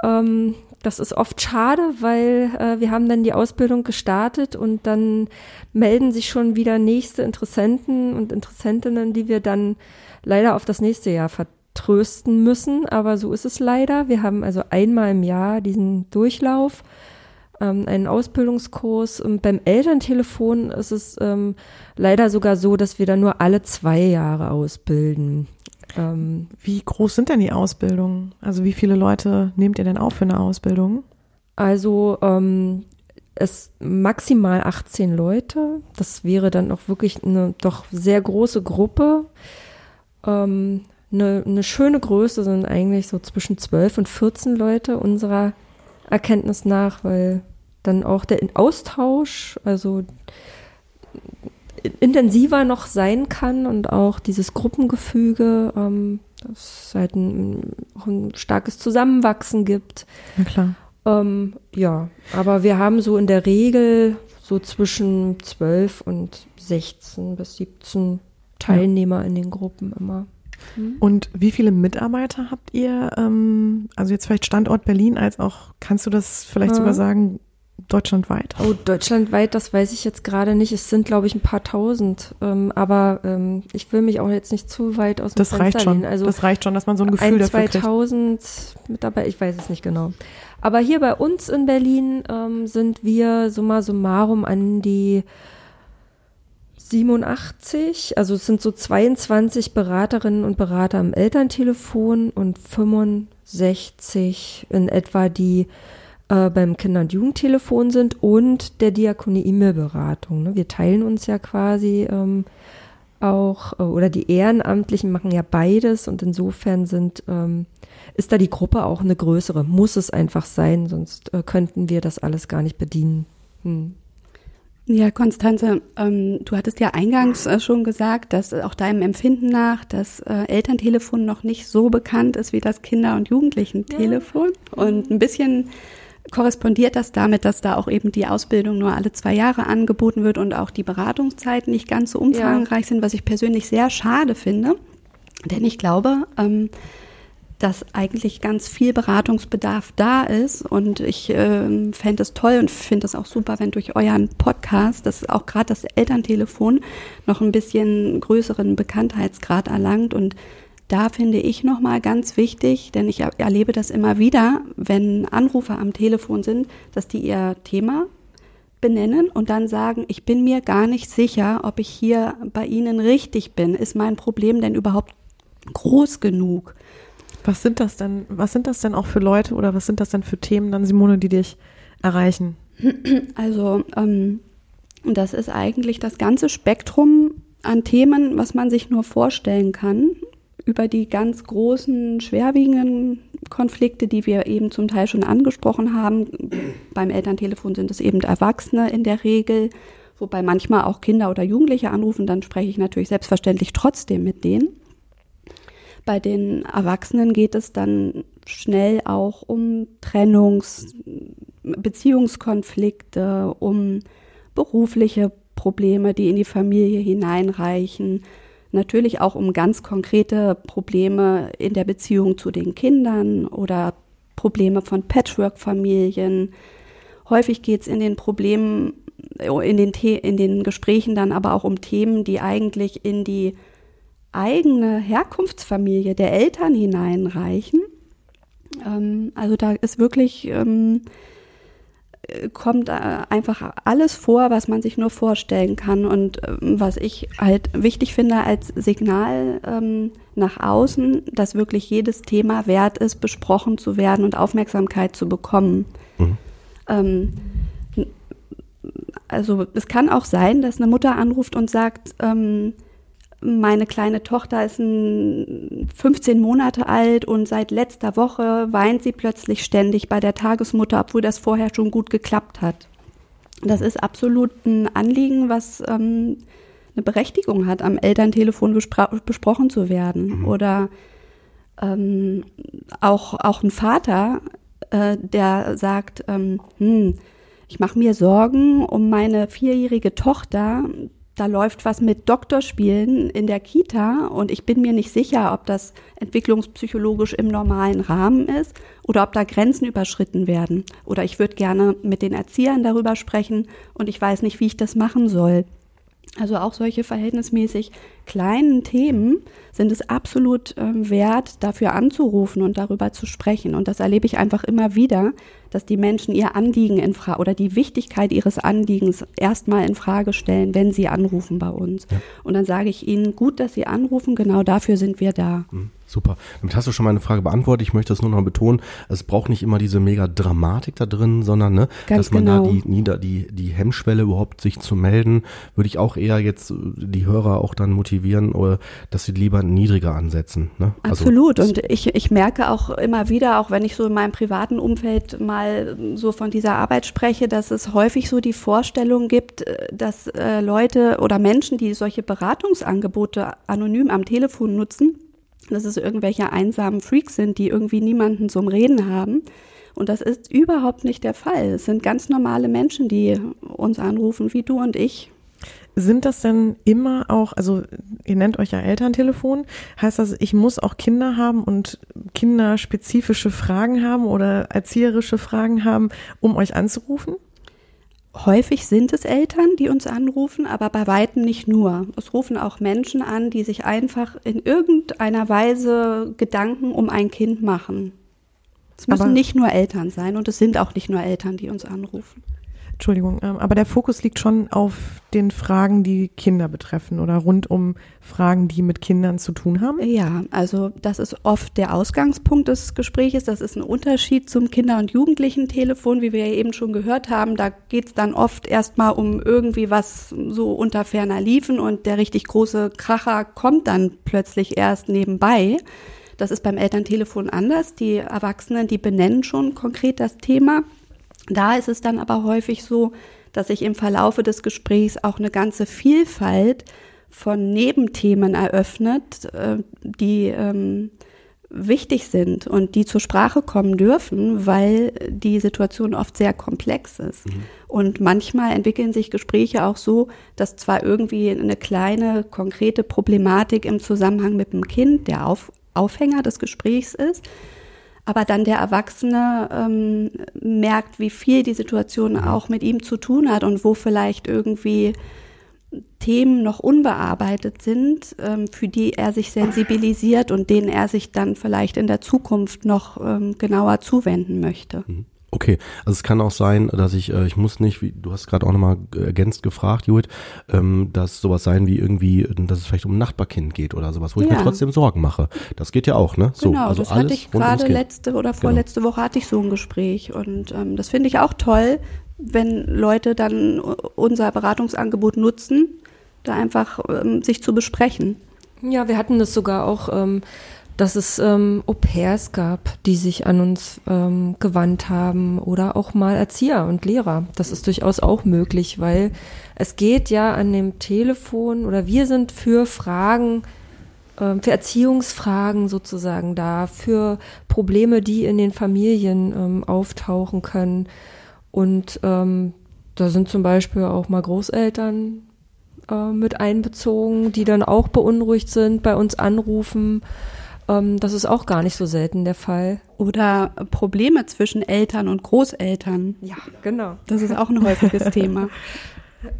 Ähm, das ist oft schade, weil äh, wir haben dann die Ausbildung gestartet und dann melden sich schon wieder nächste Interessenten und Interessentinnen, die wir dann leider auf das nächste Jahr vertrösten müssen. Aber so ist es leider. Wir haben also einmal im Jahr diesen Durchlauf, ähm, einen Ausbildungskurs. Und beim Elterntelefon ist es ähm, leider sogar so, dass wir dann nur alle zwei Jahre ausbilden. Ähm, wie groß sind denn die Ausbildungen? Also wie viele Leute nehmt ihr denn auf für eine Ausbildung? Also ähm, es maximal 18 Leute. Das wäre dann auch wirklich eine doch sehr große Gruppe. Ähm, eine, eine schöne Größe sind eigentlich so zwischen 12 und 14 Leute unserer Erkenntnis nach, weil dann auch der Austausch, also intensiver noch sein kann und auch dieses Gruppengefüge, ähm, dass es halt ein, auch ein starkes Zusammenwachsen gibt. Na klar. Ähm, ja, aber wir haben so in der Regel so zwischen 12 und 16 bis 17 Teilnehmer ja. in den Gruppen immer. Hm? Und wie viele Mitarbeiter habt ihr? Ähm, also jetzt vielleicht Standort Berlin als auch, kannst du das vielleicht ja. sogar sagen, Deutschlandweit? Oh, deutschlandweit, das weiß ich jetzt gerade nicht. Es sind, glaube ich, ein paar tausend. Ähm, aber ähm, ich will mich auch jetzt nicht zu weit aus dem das Fenster reicht schon. Also das reicht schon, dass man so ein Gefühl ein, dafür 2000 kriegt. mit dabei, ich weiß es nicht genau. Aber hier bei uns in Berlin ähm, sind wir summa summarum an die 87, also es sind so 22 Beraterinnen und Berater am Elterntelefon und 65 in etwa, die äh, beim Kinder- und Jugendtelefon sind und der Diakonie E-Mail-Beratung. Ne? Wir teilen uns ja quasi ähm, auch, äh, oder die Ehrenamtlichen machen ja beides und insofern sind, ähm, ist da die Gruppe auch eine größere. Muss es einfach sein, sonst äh, könnten wir das alles gar nicht bedienen. Hm. Ja, Konstanze, ähm, du hattest ja eingangs äh, schon gesagt, dass auch deinem Empfinden nach das äh, Elterntelefon noch nicht so bekannt ist wie das Kinder- und Jugendlichen-Telefon. Ja. Und ein bisschen korrespondiert das damit, dass da auch eben die Ausbildung nur alle zwei Jahre angeboten wird und auch die Beratungszeiten nicht ganz so umfangreich ja. sind, was ich persönlich sehr schade finde. Denn ich glaube, ähm, dass eigentlich ganz viel Beratungsbedarf da ist. Und ich äh, fände es toll und finde es auch super, wenn durch euren Podcast, das auch gerade das Elterntelefon, noch ein bisschen größeren Bekanntheitsgrad erlangt und da finde ich nochmal ganz wichtig, denn ich erlebe das immer wieder, wenn Anrufer am Telefon sind, dass die ihr Thema benennen und dann sagen, ich bin mir gar nicht sicher, ob ich hier bei Ihnen richtig bin. Ist mein Problem denn überhaupt groß genug? Was sind das denn, was sind das denn auch für Leute oder was sind das denn für Themen dann, Simone, die dich erreichen? Also ähm, das ist eigentlich das ganze Spektrum an Themen, was man sich nur vorstellen kann, über die ganz großen, schwerwiegenden Konflikte, die wir eben zum Teil schon angesprochen haben. Beim Elterntelefon sind es eben Erwachsene in der Regel, wobei manchmal auch Kinder oder Jugendliche anrufen, dann spreche ich natürlich selbstverständlich trotzdem mit denen. Bei den Erwachsenen geht es dann schnell auch um Trennungs-, Beziehungskonflikte, um berufliche Probleme, die in die Familie hineinreichen, natürlich auch um ganz konkrete Probleme in der Beziehung zu den Kindern oder Probleme von Patchwork-Familien. Häufig geht es in den Problemen, in den, in den Gesprächen dann aber auch um Themen, die eigentlich in die eigene Herkunftsfamilie der Eltern hineinreichen. Ähm, also da ist wirklich ähm, kommt äh, einfach alles vor, was man sich nur vorstellen kann. Und ähm, was ich halt wichtig finde als Signal ähm, nach außen, dass wirklich jedes Thema wert ist, besprochen zu werden und Aufmerksamkeit zu bekommen. Mhm. Ähm, also es kann auch sein, dass eine Mutter anruft und sagt, ähm, meine kleine Tochter ist 15 Monate alt und seit letzter Woche weint sie plötzlich ständig bei der Tagesmutter, obwohl das vorher schon gut geklappt hat. Das ist absolut ein Anliegen, was ähm, eine Berechtigung hat, am Elterntelefon besprochen zu werden. Mhm. Oder ähm, auch, auch ein Vater, äh, der sagt, ähm, hm, ich mache mir Sorgen um meine vierjährige Tochter, da läuft was mit Doktorspielen in der Kita und ich bin mir nicht sicher, ob das entwicklungspsychologisch im normalen Rahmen ist oder ob da Grenzen überschritten werden. Oder ich würde gerne mit den Erziehern darüber sprechen und ich weiß nicht, wie ich das machen soll. Also auch solche verhältnismäßig kleinen Themen sind es absolut äh, wert, dafür anzurufen und darüber zu sprechen. Und das erlebe ich einfach immer wieder, dass die Menschen ihr Anliegen in Frage oder die Wichtigkeit ihres Anliegens erstmal in Frage stellen, wenn sie anrufen bei uns. Ja. Und dann sage ich ihnen, gut, dass sie anrufen, genau dafür sind wir da. Mhm. Super. Damit hast du schon meine Frage beantwortet. Ich möchte das nur noch betonen. Es braucht nicht immer diese mega Dramatik da drin, sondern, ne, Ganz dass man genau. da die, nieder, die, die Hemmschwelle überhaupt sich zu melden, würde ich auch eher jetzt die Hörer auch dann motivieren, oder dass sie lieber niedriger ansetzen. Ne? Also Absolut. Also, Und ich, ich merke auch immer wieder, auch wenn ich so in meinem privaten Umfeld mal so von dieser Arbeit spreche, dass es häufig so die Vorstellung gibt, dass äh, Leute oder Menschen, die solche Beratungsangebote anonym am Telefon nutzen, dass es irgendwelche einsamen Freaks sind, die irgendwie niemanden zum Reden haben. Und das ist überhaupt nicht der Fall. Es sind ganz normale Menschen, die uns anrufen, wie du und ich. Sind das denn immer auch, also ihr nennt euch ja Elterntelefon, heißt das, ich muss auch Kinder haben und kinderspezifische Fragen haben oder erzieherische Fragen haben, um euch anzurufen? Häufig sind es Eltern, die uns anrufen, aber bei weitem nicht nur. Es rufen auch Menschen an, die sich einfach in irgendeiner Weise Gedanken um ein Kind machen. Es müssen aber nicht nur Eltern sein und es sind auch nicht nur Eltern, die uns anrufen. Entschuldigung, ähm, aber der Fokus liegt schon auf den Fragen, die Kinder betreffen oder rund um Fragen, die mit Kindern zu tun haben? Ja, also das ist oft der Ausgangspunkt des Gesprächs. Das ist ein Unterschied zum Kinder- und Jugendlichen-Telefon, wie wir ja eben schon gehört haben. Da geht es dann oft erstmal um irgendwie was so unter ferner Liefen und der richtig große Kracher kommt dann plötzlich erst nebenbei. Das ist beim Elterntelefon anders. Die Erwachsenen, die benennen schon konkret das Thema da ist es dann aber häufig so, dass sich im Verlaufe des Gesprächs auch eine ganze Vielfalt von Nebenthemen eröffnet, äh, die ähm, wichtig sind und die zur Sprache kommen dürfen, weil die Situation oft sehr komplex ist. Mhm. Und manchmal entwickeln sich Gespräche auch so, dass zwar irgendwie eine kleine, konkrete Problematik im Zusammenhang mit dem Kind der Auf Aufhänger des Gesprächs ist, aber dann der Erwachsene ähm, merkt, wie viel die Situation mhm. auch mit ihm zu tun hat und wo vielleicht irgendwie Themen noch unbearbeitet sind, ähm, für die er sich sensibilisiert und denen er sich dann vielleicht in der Zukunft noch ähm, genauer zuwenden möchte. Mhm. Okay, also es kann auch sein, dass ich, äh, ich muss nicht, wie, du hast gerade auch nochmal ergänzt gefragt, Judith, ähm, dass sowas sein wie irgendwie, dass es vielleicht um ein Nachbarkind geht oder sowas, wo ich Ja. mir trotzdem Sorgen mache. Das geht ja auch, ne? So, genau, also das hatte alles ich rund ums gerade letzte oder vorletzte Woche hatte ich so ein Gespräch und ähm, das finde ich auch toll, wenn Leute dann unser Beratungsangebot nutzen, da einfach ähm, sich zu besprechen. Ja, wir hatten das sogar auch, ähm, dass es ähm, Au-pairs gab, die sich an uns ähm, gewandt haben oder auch mal Erzieher und Lehrer. Das ist durchaus auch möglich, weil es geht ja an dem Telefon oder wir sind für Fragen, ähm, für Erziehungsfragen sozusagen da, für Probleme, die in den Familien ähm, auftauchen können. Und ähm, da sind zum Beispiel auch mal Großeltern äh, mit einbezogen, die dann auch beunruhigt sind, bei uns anrufen. Ähm, das ist auch gar nicht so selten der Fall. Oder Probleme zwischen Eltern und Großeltern. Ja, genau. Das ist auch ein häufiges Thema.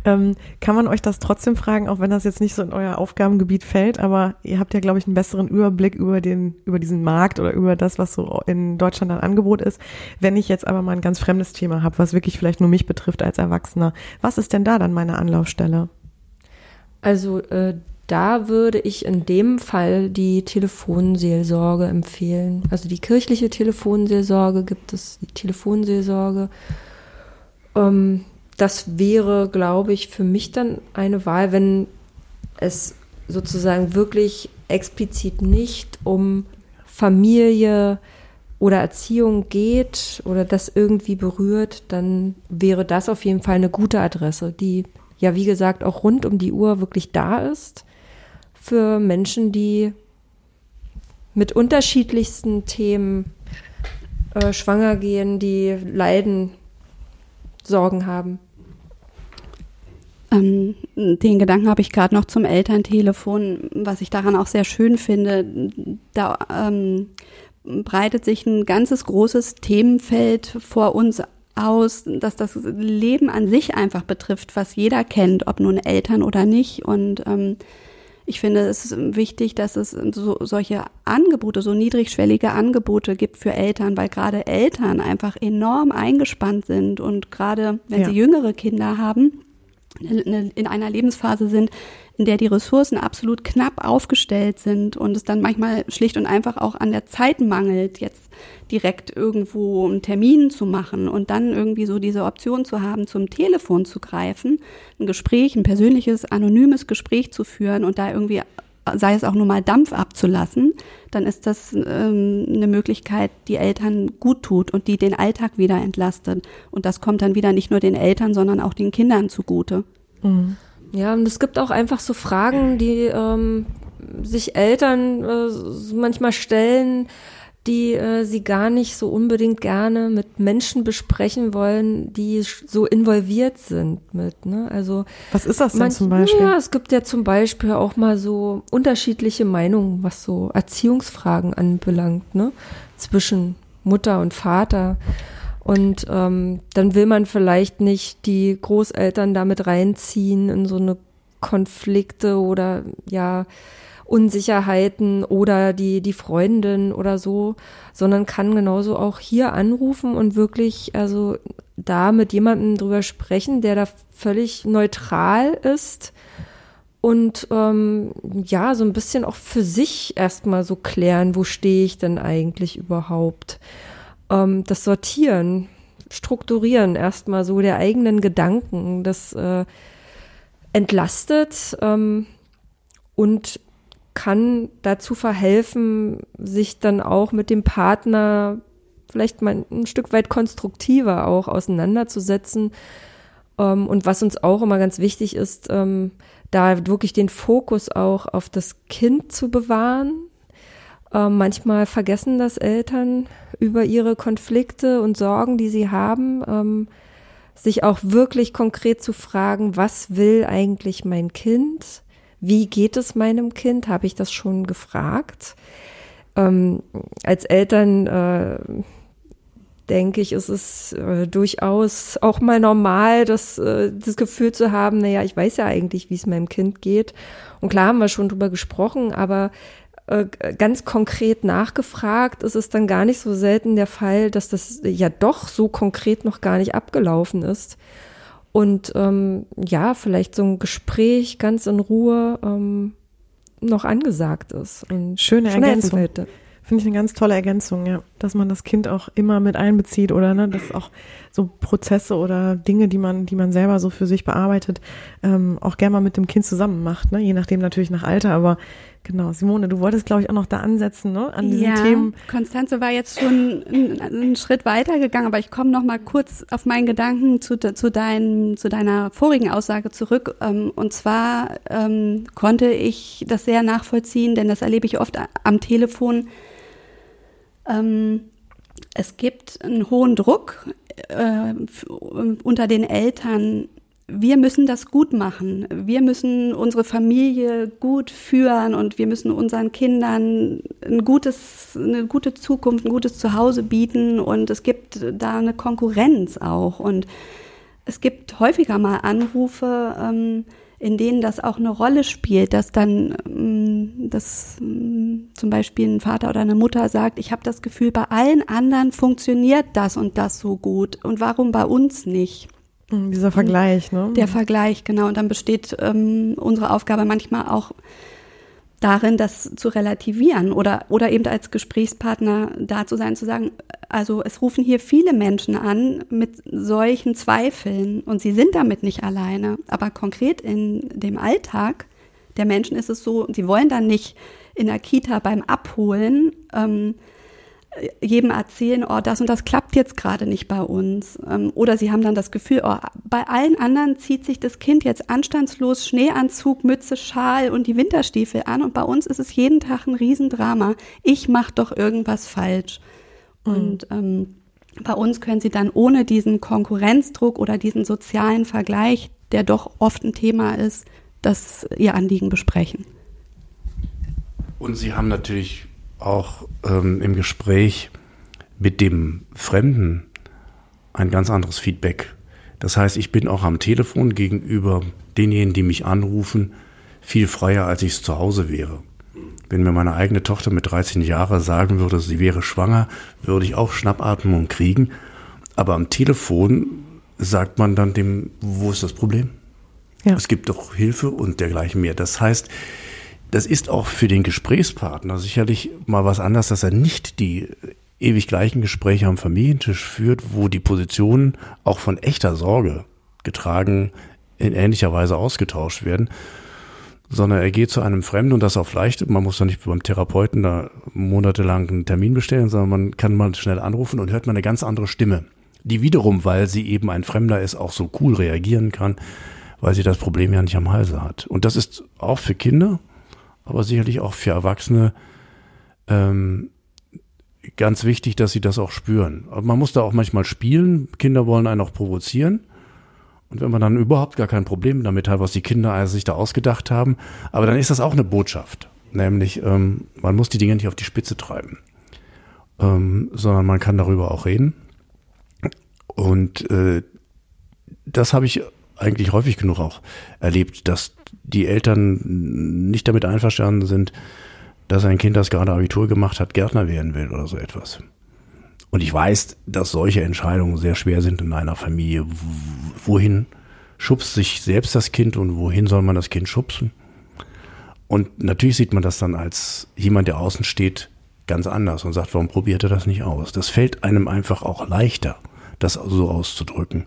Ähm, kann man euch das trotzdem fragen, auch wenn das jetzt nicht so in euer Aufgabengebiet fällt, aber ihr habt ja, glaube ich, einen besseren Überblick über den, über diesen Markt oder über das, was so in Deutschland an Angebot ist. Wenn ich jetzt aber mal ein ganz fremdes Thema habe, was wirklich vielleicht nur mich betrifft als Erwachsener, was ist denn da dann meine Anlaufstelle? Also äh, da würde ich in dem Fall die Telefonseelsorge empfehlen. Also die kirchliche Telefonseelsorge gibt es, die Telefonseelsorge. Ähm, das wäre, glaube ich, für mich dann eine Wahl, wenn es sozusagen wirklich explizit nicht um Familie oder Erziehung geht oder das irgendwie berührt, dann wäre das auf jeden Fall eine gute Adresse, die ja, wie gesagt, auch rund um die Uhr wirklich da ist für Menschen, die mit unterschiedlichsten Themen äh, schwanger gehen, die Leiden, Sorgen haben. Ähm, den Gedanken habe ich gerade noch zum Elterntelefon, was ich daran auch sehr schön finde. Da ähm, breitet sich ein ganzes großes Themenfeld vor uns aus, dass das Leben an sich einfach betrifft, was jeder kennt, ob nun Eltern oder nicht. Und ähm, ich finde es ist wichtig, dass es so, solche Angebote, so niedrigschwellige Angebote gibt für Eltern, weil gerade Eltern einfach enorm eingespannt sind und gerade wenn Ja. sie jüngere Kinder haben, in einer Lebensphase sind, in der die Ressourcen absolut knapp aufgestellt sind und es dann manchmal schlicht und einfach auch an der Zeit mangelt, jetzt direkt irgendwo einen Termin zu machen und dann irgendwie so diese Option zu haben, zum Telefon zu greifen, ein Gespräch, ein persönliches, anonymes Gespräch zu führen und da irgendwie sei es auch nur mal Dampf abzulassen, dann ist das ähm, eine Möglichkeit, die Eltern gut tut und die den Alltag wieder entlastet. Und das kommt dann wieder nicht nur den Eltern, sondern auch den Kindern zugute. Mhm. Ja, und es gibt auch einfach so Fragen, die ähm, sich Eltern äh, manchmal stellen, die äh, sie gar nicht so unbedingt gerne mit Menschen besprechen wollen, die so involviert sind mit. Ne? Also Was ist das denn manch- zum Beispiel? Ja, es gibt ja zum Beispiel auch mal so unterschiedliche Meinungen, was so Erziehungsfragen anbelangt, ne? zwischen Mutter und Vater. Und ähm, dann will man vielleicht nicht die Großeltern damit reinziehen in so eine Konflikte oder ja Unsicherheiten oder die die Freundin oder so, sondern kann genauso auch hier anrufen und wirklich also da mit jemandem drüber sprechen, der da völlig neutral ist und ähm, ja, so ein bisschen auch für sich erstmal so klären, wo stehe ich denn eigentlich überhaupt. Ähm, das Sortieren, Strukturieren erstmal so der eigenen Gedanken, das äh, entlastet ähm, und kann dazu verhelfen, sich dann auch mit dem Partner vielleicht mal ein Stück weit konstruktiver auch auseinanderzusetzen. Ähm, und was uns auch immer ganz wichtig ist, ähm, da wirklich den Fokus auch auf das Kind zu bewahren. Ähm, manchmal vergessen das Eltern über ihre Konflikte und Sorgen, die sie haben, ähm, sich auch wirklich konkret zu fragen, was will eigentlich mein Kind? Wie geht es meinem Kind? Habe ich das schon gefragt? Ähm, als Eltern äh, denke ich, ist es äh, durchaus auch mal normal, das, äh, das Gefühl zu haben, naja, ich weiß ja eigentlich, wie es meinem Kind geht. Und klar haben wir schon drüber gesprochen, aber äh, ganz konkret nachgefragt, ist es dann gar nicht so selten der Fall, dass das ja doch so konkret noch gar nicht abgelaufen ist. Und ähm, ja, vielleicht so ein Gespräch ganz in Ruhe ähm, noch angesagt ist. Und Schöne Ergänzung. Finde ich eine ganz tolle Ergänzung, ja. Dass man das Kind auch immer mit einbezieht oder ne, dass auch so Prozesse oder Dinge, die man, die man selber so für sich bearbeitet, ähm, auch gerne mal mit dem Kind zusammen macht, ne? Je nachdem natürlich nach Alter, aber genau, Simone, du wolltest, glaube ich, auch noch da ansetzen, ne? An diesen ja, Themen. Konstanze war jetzt schon einen, einen Schritt weiter gegangen, aber ich komme noch mal kurz auf meinen Gedanken zu, zu, dein, zu deiner vorigen Aussage zurück. Ähm, und zwar ähm, konnte ich das sehr nachvollziehen, denn das erlebe ich oft am Telefon ähm, es gibt einen hohen Druck äh, unter den Eltern. Wir müssen das gut machen. Wir müssen unsere Familie gut führen und wir müssen unseren Kindern ein gutes, eine gute Zukunft, ein gutes Zuhause bieten. Und es gibt da eine Konkurrenz auch. Und es gibt häufiger mal Anrufe, ähm, in denen das auch eine Rolle spielt, dass dann ähm, dass ähm, zum Beispiel ein Vater oder eine Mutter sagt, ich habe das Gefühl, bei allen anderen funktioniert das und das so gut und warum bei uns nicht? Hm, dieser Vergleich, ne? Der Vergleich, genau. Und dann besteht ähm, unsere Aufgabe manchmal auch darin, das zu relativieren oder, oder eben als Gesprächspartner da zu sein, zu sagen, also es rufen hier viele Menschen an mit solchen Zweifeln und sie sind damit nicht alleine. Aber konkret in dem Alltag der Menschen ist es so, sie wollen dann nicht in der Kita beim Abholen ähm, jedem erzählen, oh, das und das klappt jetzt gerade nicht bei uns. Ähm, oder sie haben dann das Gefühl, oh, bei allen anderen zieht sich das Kind jetzt anstandslos Schneeanzug, Mütze, Schal und die Winterstiefel an und bei uns ist es jeden Tag ein Riesendrama. Ich mache doch irgendwas falsch. Mhm. Und ähm, bei uns können sie dann ohne diesen Konkurrenzdruck oder diesen sozialen Vergleich, der doch oft ein Thema ist, das ihr Anliegen besprechen. Und Sie haben natürlich auch ähm, im Gespräch mit dem Fremden ein ganz anderes Feedback. Das heißt, ich bin auch am Telefon gegenüber denjenigen, die mich anrufen, viel freier, als ich es zu Hause wäre. Wenn mir meine eigene Tochter mit 13 Jahren sagen würde, sie wäre schwanger, würde ich auch Schnappatmung kriegen. Aber am Telefon sagt man dann dem, wo ist das Problem? Ja. Es gibt doch Hilfe und dergleichen mehr. Das heißt, das ist auch für den Gesprächspartner sicherlich mal was anderes, dass er nicht die ewig gleichen Gespräche am Familientisch führt, wo die Positionen auch von echter Sorge getragen in ähnlicher Weise ausgetauscht werden, sondern er geht zu einem Fremden und das auf leicht. Man muss doch nicht beim Therapeuten da monatelang einen Termin bestellen, sondern man kann mal schnell anrufen und hört mal eine ganz andere Stimme, die wiederum, weil sie eben ein Fremder ist, auch so cool reagieren kann, weil sie das Problem ja nicht am Halse hat. Und das ist auch für Kinder aber sicherlich auch für Erwachsene ähm, ganz wichtig, dass sie das auch spüren. Aber man muss da auch manchmal spielen. Kinder wollen einen auch provozieren. Und wenn man dann überhaupt gar kein Problem damit hat, was die Kinder sich da ausgedacht haben, aber dann ist das auch eine Botschaft. Nämlich, ähm, man muss die Dinge nicht auf die Spitze treiben, ähm, sondern man kann darüber auch reden. Und äh, das habe ich eigentlich häufig genug auch erlebt, dass die Eltern nicht damit einverstanden sind, dass ein Kind, das gerade Abitur gemacht hat, Gärtner werden will oder so etwas. Und ich weiß, dass solche Entscheidungen sehr schwer sind in einer Familie. Wohin schubst sich selbst das Kind und wohin soll man das Kind schubsen? Und natürlich sieht man das dann als jemand, der außen steht, ganz anders und sagt, warum probiert er das nicht aus? Das fällt einem einfach auch leichter, das so auszudrücken.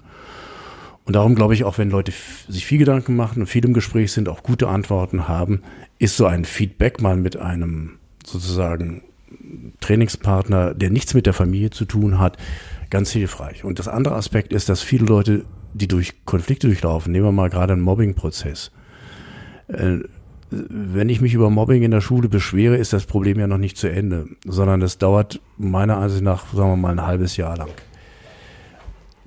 Und darum glaube ich, auch wenn Leute sich viel Gedanken machen und viel im Gespräch sind, auch gute Antworten haben, ist so ein Feedback mal mit einem sozusagen Trainingspartner, der nichts mit der Familie zu tun hat, ganz hilfreich. Und das andere Aspekt ist, dass viele Leute, die durch Konflikte durchlaufen, nehmen wir mal gerade einen Mobbing-Prozess. Äh, wenn ich mich über Mobbing in der Schule beschwere, ist das Problem ja noch nicht zu Ende, sondern es dauert meiner Ansicht nach, sagen wir mal, ein halbes Jahr lang.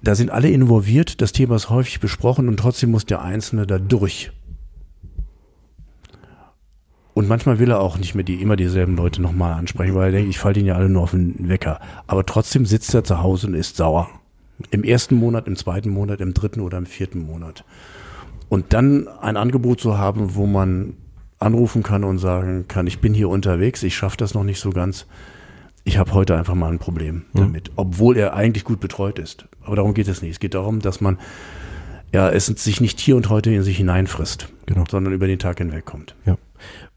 Da sind alle involviert, das Thema ist häufig besprochen und trotzdem muss der Einzelne da durch. Und manchmal will er auch nicht mehr die, immer dieselben Leute nochmal ansprechen, weil er denkt, ich falle denen ja alle nur auf den Wecker. Aber trotzdem sitzt er zu Hause und ist sauer. Im ersten Monat, im zweiten Monat, im dritten oder im vierten Monat. Und dann ein Angebot zu haben, wo man anrufen kann und sagen kann, ich bin hier unterwegs, ich schaffe das noch nicht so ganz. Ich habe heute einfach mal ein Problem mhm. damit, obwohl er eigentlich gut betreut ist. Aber darum geht es nicht. Es geht darum, dass man ja, es sich nicht hier und heute in sich hineinfrisst, genau. sondern über den Tag hinweg kommt. Ja.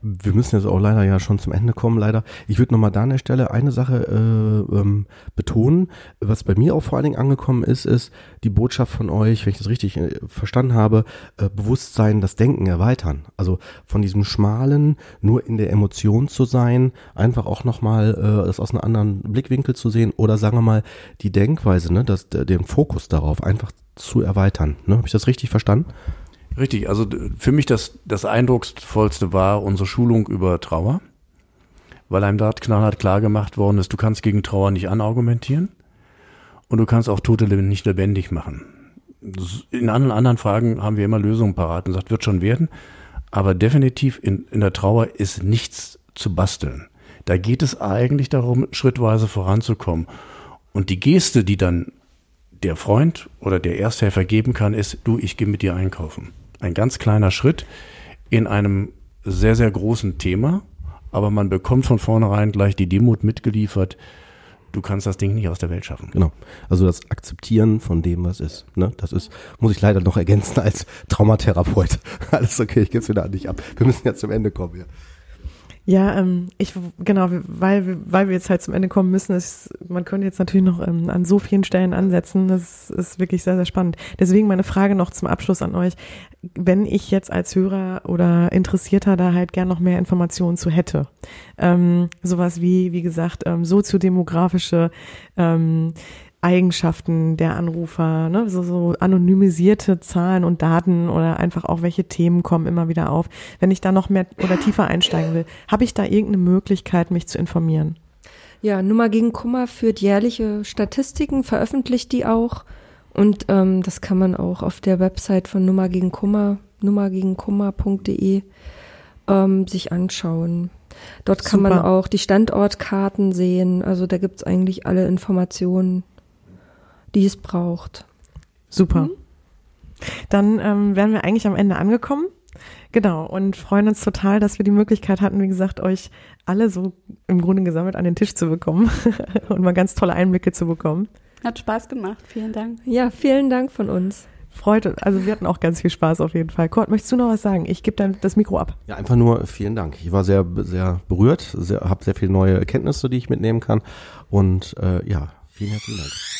Wir müssen jetzt auch leider ja schon zum Ende kommen, leider. Ich würde nochmal da an der Stelle eine Sache äh, ähm, betonen. Was bei mir auch vor allen Dingen angekommen ist, ist die Botschaft von euch, wenn ich das richtig äh, verstanden habe, äh, Bewusstsein, das Denken erweitern. Also von diesem schmalen, nur in der Emotion zu sein, einfach auch nochmal äh, das aus einem anderen Blickwinkel zu sehen oder sagen wir mal die Denkweise, ne, das, den Fokus darauf einfach zu erweitern. Ne? Habe ich das richtig verstanden? Richtig, also für mich das, das Eindrucksvollste war unsere Schulung über Trauer, weil einem dort knallhart klar gemacht worden ist, du kannst gegen Trauer nicht anargumentieren und du kannst auch Tote nicht lebendig machen. In allen anderen Fragen haben wir immer Lösungen parat und sagt, wird schon werden, aber definitiv in, in der Trauer ist nichts zu basteln. Da geht es eigentlich darum, schrittweise voranzukommen. Und die Geste, die dann der Freund oder der Ersthelfer geben kann, ist, du, ich gehe mit dir einkaufen ein ganz kleiner Schritt in einem sehr, sehr großen Thema, aber man bekommt von vornherein gleich die Demut mitgeliefert. Du kannst das Ding nicht aus der Welt schaffen. Genau. Also das Akzeptieren von dem, was ist. Ne? Das ist, muss ich leider noch ergänzen als Traumatherapeut. Alles okay, ich gebe es wieder an dich ab. Wir müssen ja zum Ende kommen. Ja. Ja, ähm, ich genau, weil weil wir jetzt halt zum Ende kommen müssen, ist, man könnte jetzt natürlich noch ähm, an so vielen Stellen ansetzen. Das ist wirklich sehr sehr spannend. Deswegen meine Frage noch zum Abschluss an euch: Wenn ich jetzt als Hörer oder Interessierter da halt gern noch mehr Informationen zu hätte, ähm, sowas wie wie gesagt ähm, soziodemografische ähm, Eigenschaften der Anrufer, ne? so, so anonymisierte Zahlen und Daten oder einfach auch welche Themen kommen immer wieder auf. Wenn ich da noch mehr oder tiefer einsteigen will, habe ich da irgendeine Möglichkeit, mich zu informieren? Ja, Nummer gegen Kummer führt jährliche Statistiken, veröffentlicht die auch und ähm, das kann man auch auf der Website von Nummer gegen Kummer, nummergegenkummer.de ähm, sich anschauen. Dort kann Super. man auch die Standortkarten sehen. Also da gibt's eigentlich alle Informationen die es braucht. Super. Mhm. Dann ähm, wären wir eigentlich am Ende angekommen. Genau, und freuen uns total, dass wir die Möglichkeit hatten, wie gesagt, euch alle so im Grunde gesammelt an den Tisch zu bekommen und mal ganz tolle Einblicke zu bekommen. Hat Spaß gemacht, vielen Dank. Ja, vielen Dank von uns. Freut, also wir hatten auch ganz viel Spaß auf jeden Fall. Kurt, möchtest du noch was sagen? Ich gebe dann das Mikro ab. Ja, einfach nur vielen Dank. Ich war sehr, sehr berührt, habe sehr viele neue Erkenntnisse, die ich mitnehmen kann und äh, ja, vielen herzlichen Dank.